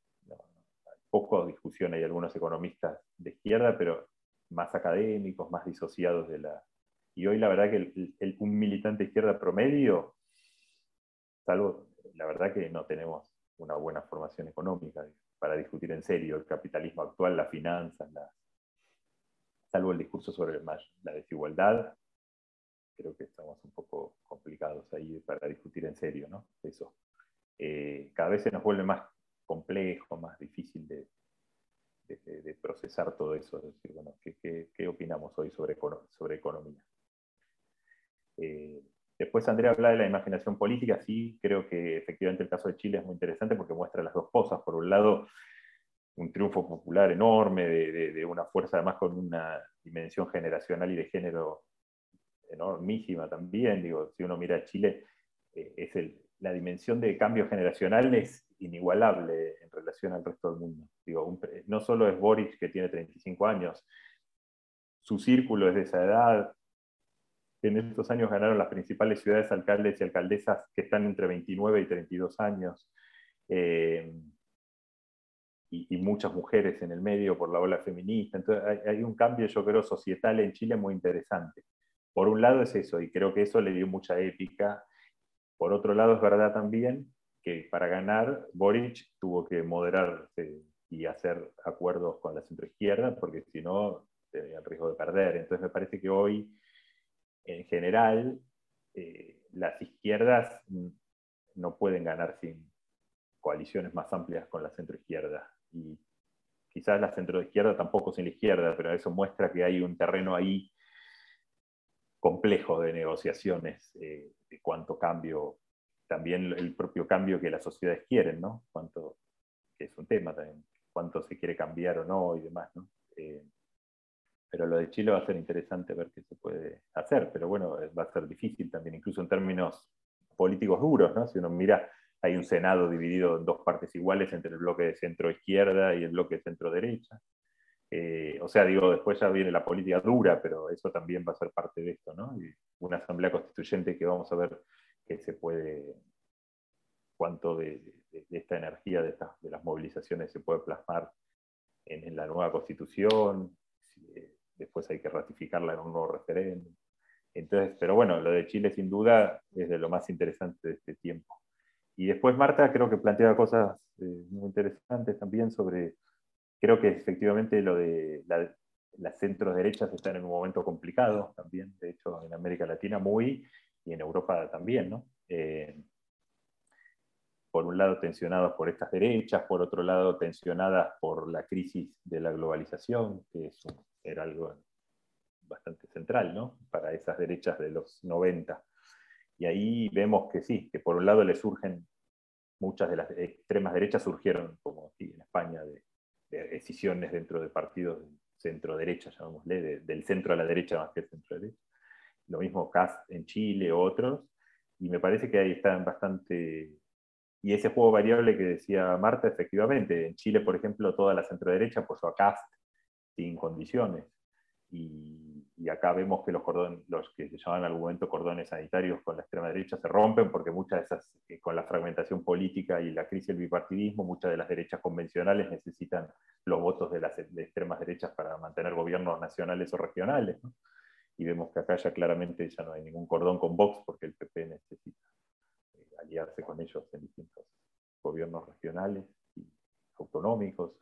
poco discusión hay algunos economistas de izquierda, pero más académicos, más disociados de la... Y hoy la verdad que un militante de izquierda promedio, salvo la verdad que no tenemos una buena formación económica para discutir en serio el capitalismo actual, las finanzas, salvo el discurso sobre la desigualdad, creo que estamos un poco complicados ahí para discutir en serio, ¿no? Eso. Eh, cada vez se nos vuelve más complejo, más difícil de, procesar todo eso. decir, bueno, ¿qué, opinamos hoy sobre, sobre economía? Eh, Después Andrea habla de la imaginación política, sí, creo que efectivamente el caso de Chile es muy interesante porque muestra las dos cosas. Por un lado, un triunfo popular enorme, de, una fuerza además con una dimensión generacional y de género enormísima también. Digo, si uno mira a Chile, eh, es la dimensión de cambio generacional es inigualable en relación al resto del mundo. Digo, no solo es Boris que tiene 35 años, su círculo es de esa edad, en estos años ganaron las principales ciudades alcaldes y alcaldesas que están entre 29 y 32 años, eh, y, muchas mujeres en el medio por la ola feminista. Entonces hay, un cambio, yo creo, societal en Chile muy interesante. Por un lado es eso, y creo que eso le dio mucha épica. Por otro lado es verdad también que para ganar Boric tuvo que moderarse y hacer acuerdos con la centroizquierda, porque si no tenía el riesgo de perder. Entonces me parece que hoy en general, eh, las izquierdas no pueden ganar sin coaliciones más amplias con la centroizquierda. Y quizás la centroizquierda tampoco sin la izquierda, pero eso muestra que hay un terreno ahí complejo de negociaciones, eh, de cuánto cambio, también el propio cambio que las sociedades quieren, ¿no? Cuánto, que es un tema también, cuánto se quiere cambiar o no y demás, ¿no? Eh, pero lo de Chile va a ser interesante ver qué se puede hacer, pero bueno, va a ser difícil también, incluso en términos políticos duros, ¿no? Si uno mira, hay un Senado dividido en dos partes iguales entre el bloque de centro-izquierda y el bloque de centro-derecha. Eh, o sea, digo, después ya viene la política dura, pero eso también va a ser parte de esto, ¿no? Y una asamblea constituyente que vamos a ver qué se puede, cuánto de, esta energía, de, estas, de las movilizaciones se puede plasmar en, en la nueva constitución, después hay que ratificarla en un nuevo referéndum. Entonces, pero bueno, lo de Chile sin duda es de lo más interesante de este tiempo. Y después Marta creo que plantea cosas eh, muy interesantes también sobre, creo que efectivamente lo de las centros derechas están en un momento complicado también, de hecho en América Latina muy, y en Europa también, ¿no? Eh, por un lado tensionados por estas derechas, por otro lado tensionadas por la crisis de la globalización, que es un era algo bastante central ¿no? para esas derechas de los 90. Y ahí vemos que sí, que por un lado le surgen muchas de las extremas derechas surgieron, como aquí en España, de, decisiones dentro de partidos centro-derecha, llamémosle, del centro a la derecha más que centro-derecha. Lo mismo CAS en Chile, otros, y me parece que ahí están bastante... Y ese juego variable que decía Marta, efectivamente, en Chile, por ejemplo, toda la centro-derecha apoyó a CAST sin condiciones. Y, acá vemos que los, cordones, los que se llaman al momento cordones sanitarios con la extrema derecha se rompen porque muchas de esas, eh, con la fragmentación política y la crisis del bipartidismo, muchas de las derechas convencionales necesitan los votos de las de extremas derechas para mantener gobiernos nacionales o regionales. Y vemos que acá ya claramente ya no hay ningún cordón con Vox porque el PP necesita eh, aliarse con ellos en distintos gobiernos regionales y autonómicos.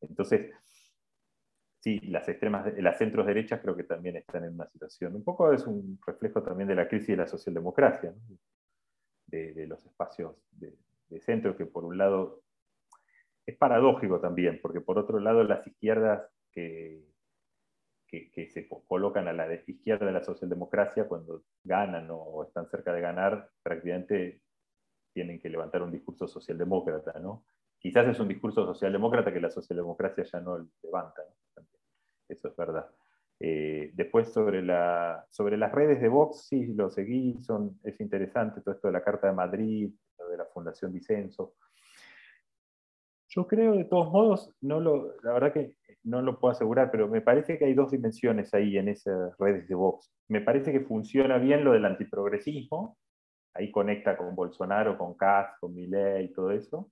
Entonces, sí, las extremas, las centros derechas creo que también están en una situación, un poco es un reflejo también de la crisis de la socialdemocracia, de, los espacios de, centro, que por un lado es paradójico también, porque por otro lado las izquierdas que, que, se colocan a la izquierda de la socialdemocracia cuando ganan o están cerca de ganar, prácticamente tienen que levantar un discurso socialdemócrata, ¿no? Quizás es un discurso socialdemócrata que la socialdemocracia ya no levanta. Eso es verdad. Eh, después sobre, la, sobre las redes de Vox, sí, lo seguí, son, es interesante todo esto de la Carta de Madrid, de la Fundación Dicenso. Yo creo, de todos modos, no lo, la verdad que no lo puedo asegurar, pero me parece que hay dos dimensiones ahí en esas redes de Vox. Me parece que funciona bien lo del antiprogresismo, ahí conecta con Bolsonaro, con Kass, con Millet y todo eso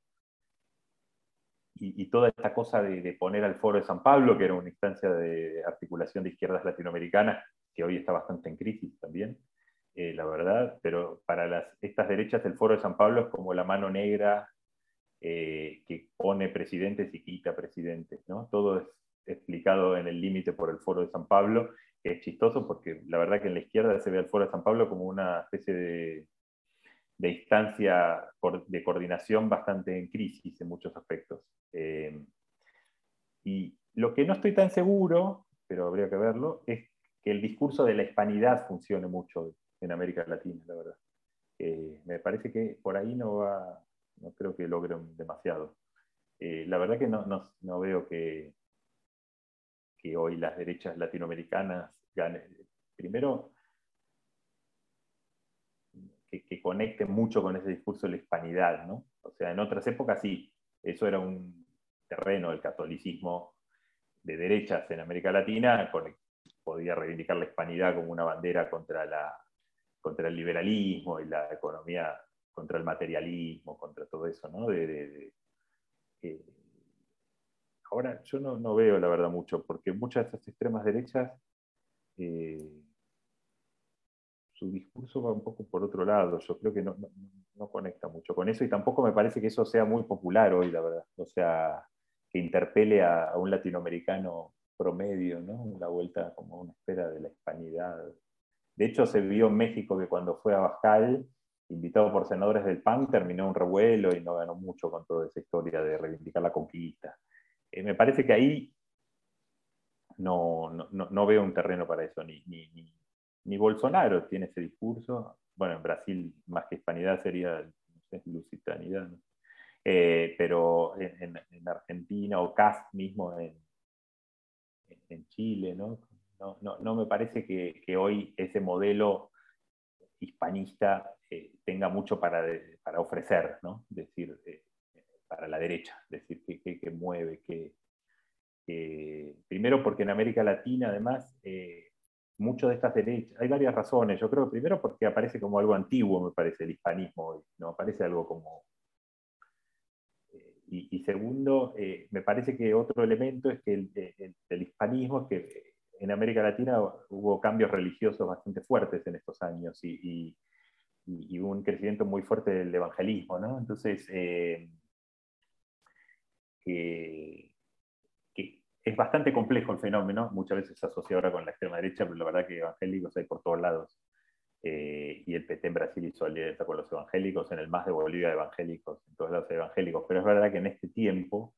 y, toda esta cosa de, poner al Foro de San Pablo, que era una instancia de articulación de izquierdas latinoamericanas, que hoy está bastante en crisis también, eh, la verdad, pero para las, estas derechas el Foro de San Pablo es como la mano negra eh, que pone presidentes y quita presidentes, ¿no? Todo es explicado en el límite por el Foro de San Pablo, que es chistoso porque la verdad que en la izquierda se ve al Foro de San Pablo como una especie de de instancia de coordinación bastante en crisis en muchos aspectos. Eh, y lo que no estoy tan seguro, pero habría que verlo, es que el discurso de la hispanidad funcione mucho en América Latina, la verdad. me parece que por ahí no va, no creo que logren demasiado. la verdad que no, no, veo que, que hoy las derechas latinoamericanas ganen. Primero, que, que conecten mucho con ese discurso de la hispanidad, ¿no? O sea, en otras épocas sí, eso era un terreno del catolicismo de derechas en América Latina, podía reivindicar la hispanidad como una bandera contra, la, contra el liberalismo y la economía, contra el materialismo, contra todo eso, ¿no? Ahora, yo no, veo la verdad mucho, porque muchas de esas extremas derechas, eh, su discurso va un poco por otro lado, yo creo que no, no conecta mucho con eso y tampoco me parece que eso sea muy popular hoy, la verdad. O sea, que interpele a, un latinoamericano promedio, ¿no? La vuelta como una espera de la hispanidad. De hecho, se vio en México que cuando fue a Bajal, invitado por senadores del PAN, terminó un revuelo y no ganó mucho con toda esa historia de reivindicar la conquista. Eh, me parece que ahí no, no, no, veo un terreno para eso, ni Bolsonaro tiene ese discurso, bueno, en Brasil más que hispanidad sería no lusitanidad, eh, pero en, Argentina o CAS mismo en, Chile, ¿no? No, me parece que, hoy ese modelo hispanista eh, tenga mucho para, para ofrecer, ¿no? decir, eh, para la derecha, decir, que, mueve, que, primero porque en América Latina además mucho de estas derechas, hay varias razones, yo creo, primero porque aparece como algo antiguo, me parece, el hispanismo, ¿no? Aparece algo como... Eh, y, segundo, eh, me parece que otro elemento es que el, hispanismo es que en América Latina hubo cambios religiosos bastante fuertes en estos años y, y, un crecimiento muy fuerte del evangelismo, ¿no? Entonces, eh, es bastante complejo el fenómeno, muchas veces se asocia ahora con la extrema derecha, pero la verdad que evangélicos hay por todos lados. Eh, y el PT en Brasil hizo alianza con los evangélicos, en el MAS de Bolivia evangélicos, en todos lados evangélicos, pero es verdad que en este tiempo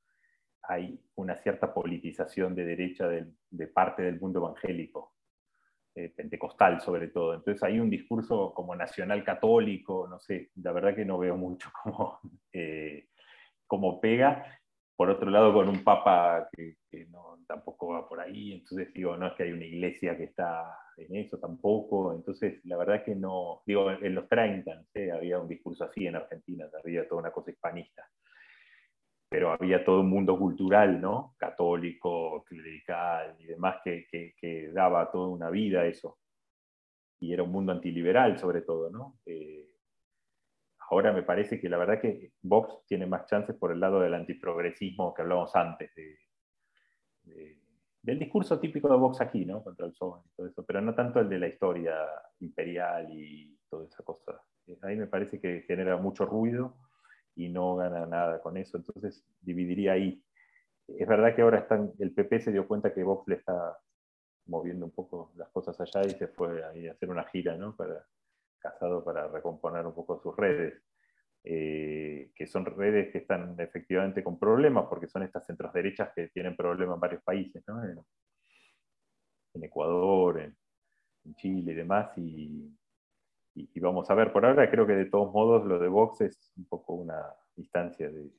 hay una cierta politización de derecha de, parte del mundo evangélico, eh, pentecostal sobre todo. Entonces hay un discurso como nacional católico, no sé, la verdad que no veo mucho <laughs> cómo, eh, cómo pega, por otro lado con un papa que, no, tampoco va por ahí, entonces digo, no es que hay una iglesia que está en eso tampoco, entonces la verdad que no, digo, en los 30 había un discurso así en Argentina, había toda una cosa hispanista, pero había todo un mundo cultural, ¿no? Católico, clerical y demás que, que, daba toda una vida a eso. Y era un mundo antiliberal sobre todo, ¿no? Eh, Ahora me parece que la verdad que Vox tiene más chances por el lado del antiprogresismo que hablábamos antes, del discurso típico de Vox aquí, ¿no? Contra el PSOE y todo eso, pero no tanto el de la historia imperial y toda esa cosa. Ahí me parece que genera mucho ruido y no gana nada con eso, entonces dividiría ahí. Es verdad que ahora están, el PP se dio cuenta que Vox le está moviendo un poco las cosas allá y se fue a hacer una gira, ¿no? Casado para recomponer un poco sus redes, eh, que son redes que están efectivamente con problemas, porque son estas centros derechas que tienen problemas en varios países, ¿no? en, Ecuador, en, Chile y demás, y, vamos a ver, por ahora creo que de todos modos lo de Vox es un poco una instancia de,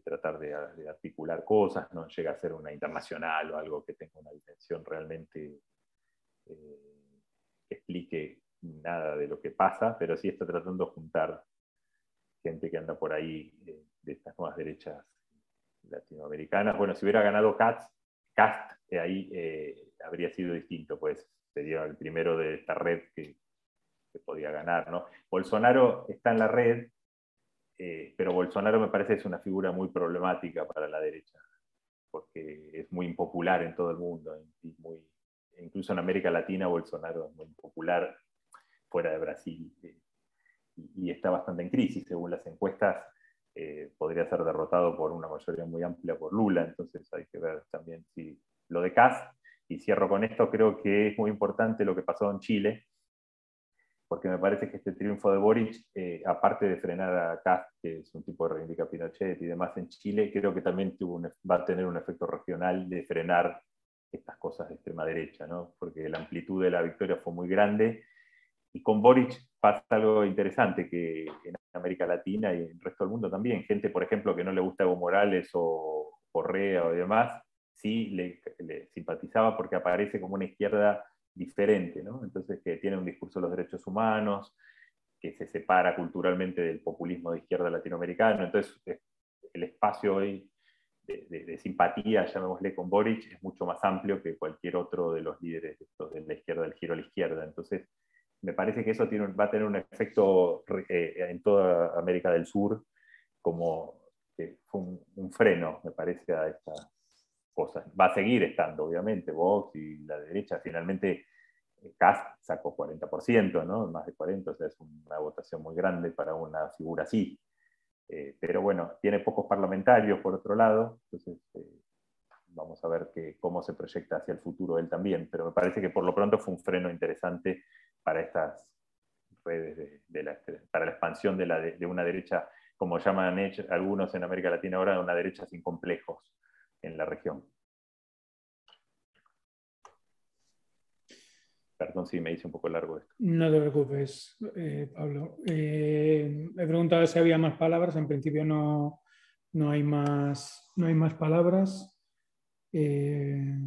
tratar de, articular cosas, no llega a ser una internacional o algo que tenga una dimensión realmente eh, que explique nada de lo que pasa, pero sí está tratando de juntar gente que anda por ahí eh, de estas nuevas derechas latinoamericanas. Bueno, si hubiera ganado Katz, Cast, eh, ahí eh, habría sido distinto, pues sería el primero de esta red que, podía ganar. ¿no? Bolsonaro está en la red, pero Bolsonaro me parece es una figura muy problemática para la derecha, porque es muy impopular en todo el mundo, muy, incluso en América Latina Bolsonaro es muy impopular fuera de Brasil eh, y, está bastante en crisis, según las encuestas. Eh, podría ser derrotado por una mayoría muy amplia por Lula, entonces hay que ver también si lo de Kass, y cierro con esto, creo que es muy importante lo que pasó en Chile, porque me parece que este triunfo de Boric, eh, aparte de frenar a Kass, que es un tipo de reivindica Pinochet y demás en Chile, creo que también tuvo va a tener un efecto regional de frenar estas cosas de extrema derecha, ¿no? porque la amplitud de la victoria fue muy grande Y con Boric pasa algo interesante que en América Latina y en el resto del mundo también, gente, por ejemplo, que no le gusta Evo Morales o Correa o demás, sí le, simpatizaba porque aparece como una izquierda diferente, ¿no? Entonces que tiene un discurso de los derechos humanos, que se separa culturalmente del populismo de izquierda latinoamericano, entonces el espacio hoy de, simpatía, llamémosle con Boric, es mucho más amplio que cualquier otro de los líderes de, la izquierda, del giro a la izquierda. Entonces, me parece que eso tiene, va a tener un efecto eh, en toda América del Sur, como que fue un, freno, me parece, a estas cosas. Va a seguir estando, obviamente, Vox y la derecha. Finalmente, Cast sacó 40%, ¿no? Más de 40%, o sea, es una votación muy grande para una figura así. Eh, pero bueno, tiene pocos parlamentarios por otro lado, entonces eh, vamos a ver que, cómo se proyecta hacia el futuro él también, pero me parece que por lo pronto fue un freno interesante para estas redes, de, la, para la expansión de, la, una derecha, como llaman algunos en América Latina ahora, una derecha sin complejos en la región. Perdón si me hice un poco largo esto. No te preocupes, eh, Pablo. Eh, he preguntado si había más palabras. En principio no, hay, más, no hay más palabras. Eh,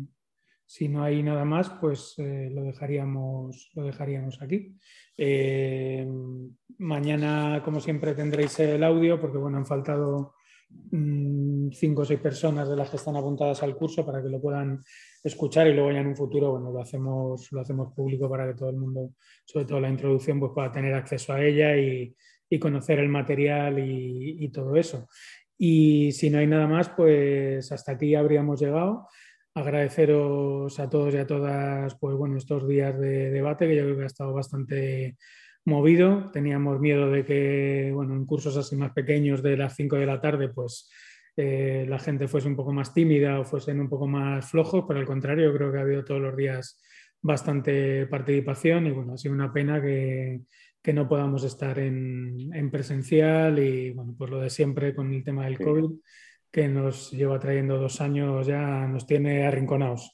si no hay nada más, pues lo, dejaríamos, lo dejaríamos aquí. mañana, como siempre, tendréis el audio porque bueno, han faltado Mm, cinco o seis personas de las que están apuntadas al curso para que lo puedan escuchar y luego ya en un futuro bueno, lo, hacemos, lo hacemos público para que todo el mundo, sobre todo la introducción, pues pueda tener acceso a ella y, conocer el material y, todo eso. Y si no hay nada más, pues hasta aquí habríamos llegado. Agradeceros a todos y a todas pues, bueno, estos días de debate, que yo creo que ha estado bastante movido. Teníamos miedo de que, bueno, en cursos así más pequeños de las 5 de la tarde, pues eh, la gente fuese un poco más tímida o fuesen un poco más flojos. Por el contrario, creo que ha habido todos los días bastante participación y bueno, ha sido una pena que, no podamos estar en, presencial y bueno, pues lo de siempre con el tema del COVID que nos lleva trayendo dos años ya nos tiene arrinconados.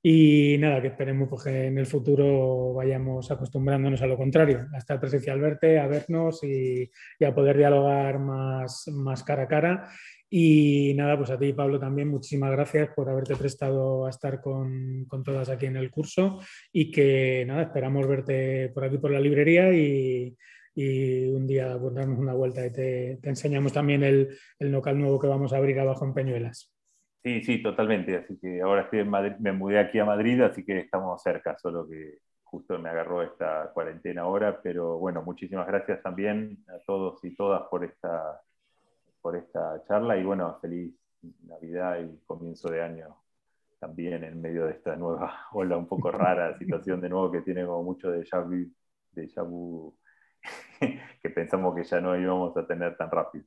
Y nada, que esperemos pues, que en el futuro vayamos acostumbrándonos a lo contrario, a estar presencial verte, a vernos y, a poder dialogar más, más cara a cara. Y nada, pues a ti, Pablo, también muchísimas gracias por haberte prestado a estar con, con, todas aquí en el curso y que nada, esperamos verte por aquí por la librería y, y un día pues, darnos una vuelta y te, te enseñamos también el, el local nuevo que vamos a abrir abajo en Peñuelas. Sí, sí, totalmente. Así que ahora estoy en Madrid, me mudé aquí a Madrid, así que estamos cerca, solo que justo me agarró esta cuarentena ahora, pero bueno, muchísimas gracias también a todos y todas por esta, por esta charla y bueno, feliz Navidad y comienzo de año también en medio de esta nueva <laughs> ola un poco rara, situación de nuevo que tiene como mucho de vu, de vu <laughs> que pensamos que ya no íbamos a tener tan rápido.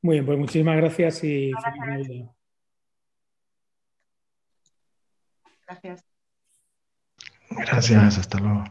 Muy bien, pues muchísimas gracias y feliz Gracias. Gracias, hasta luego.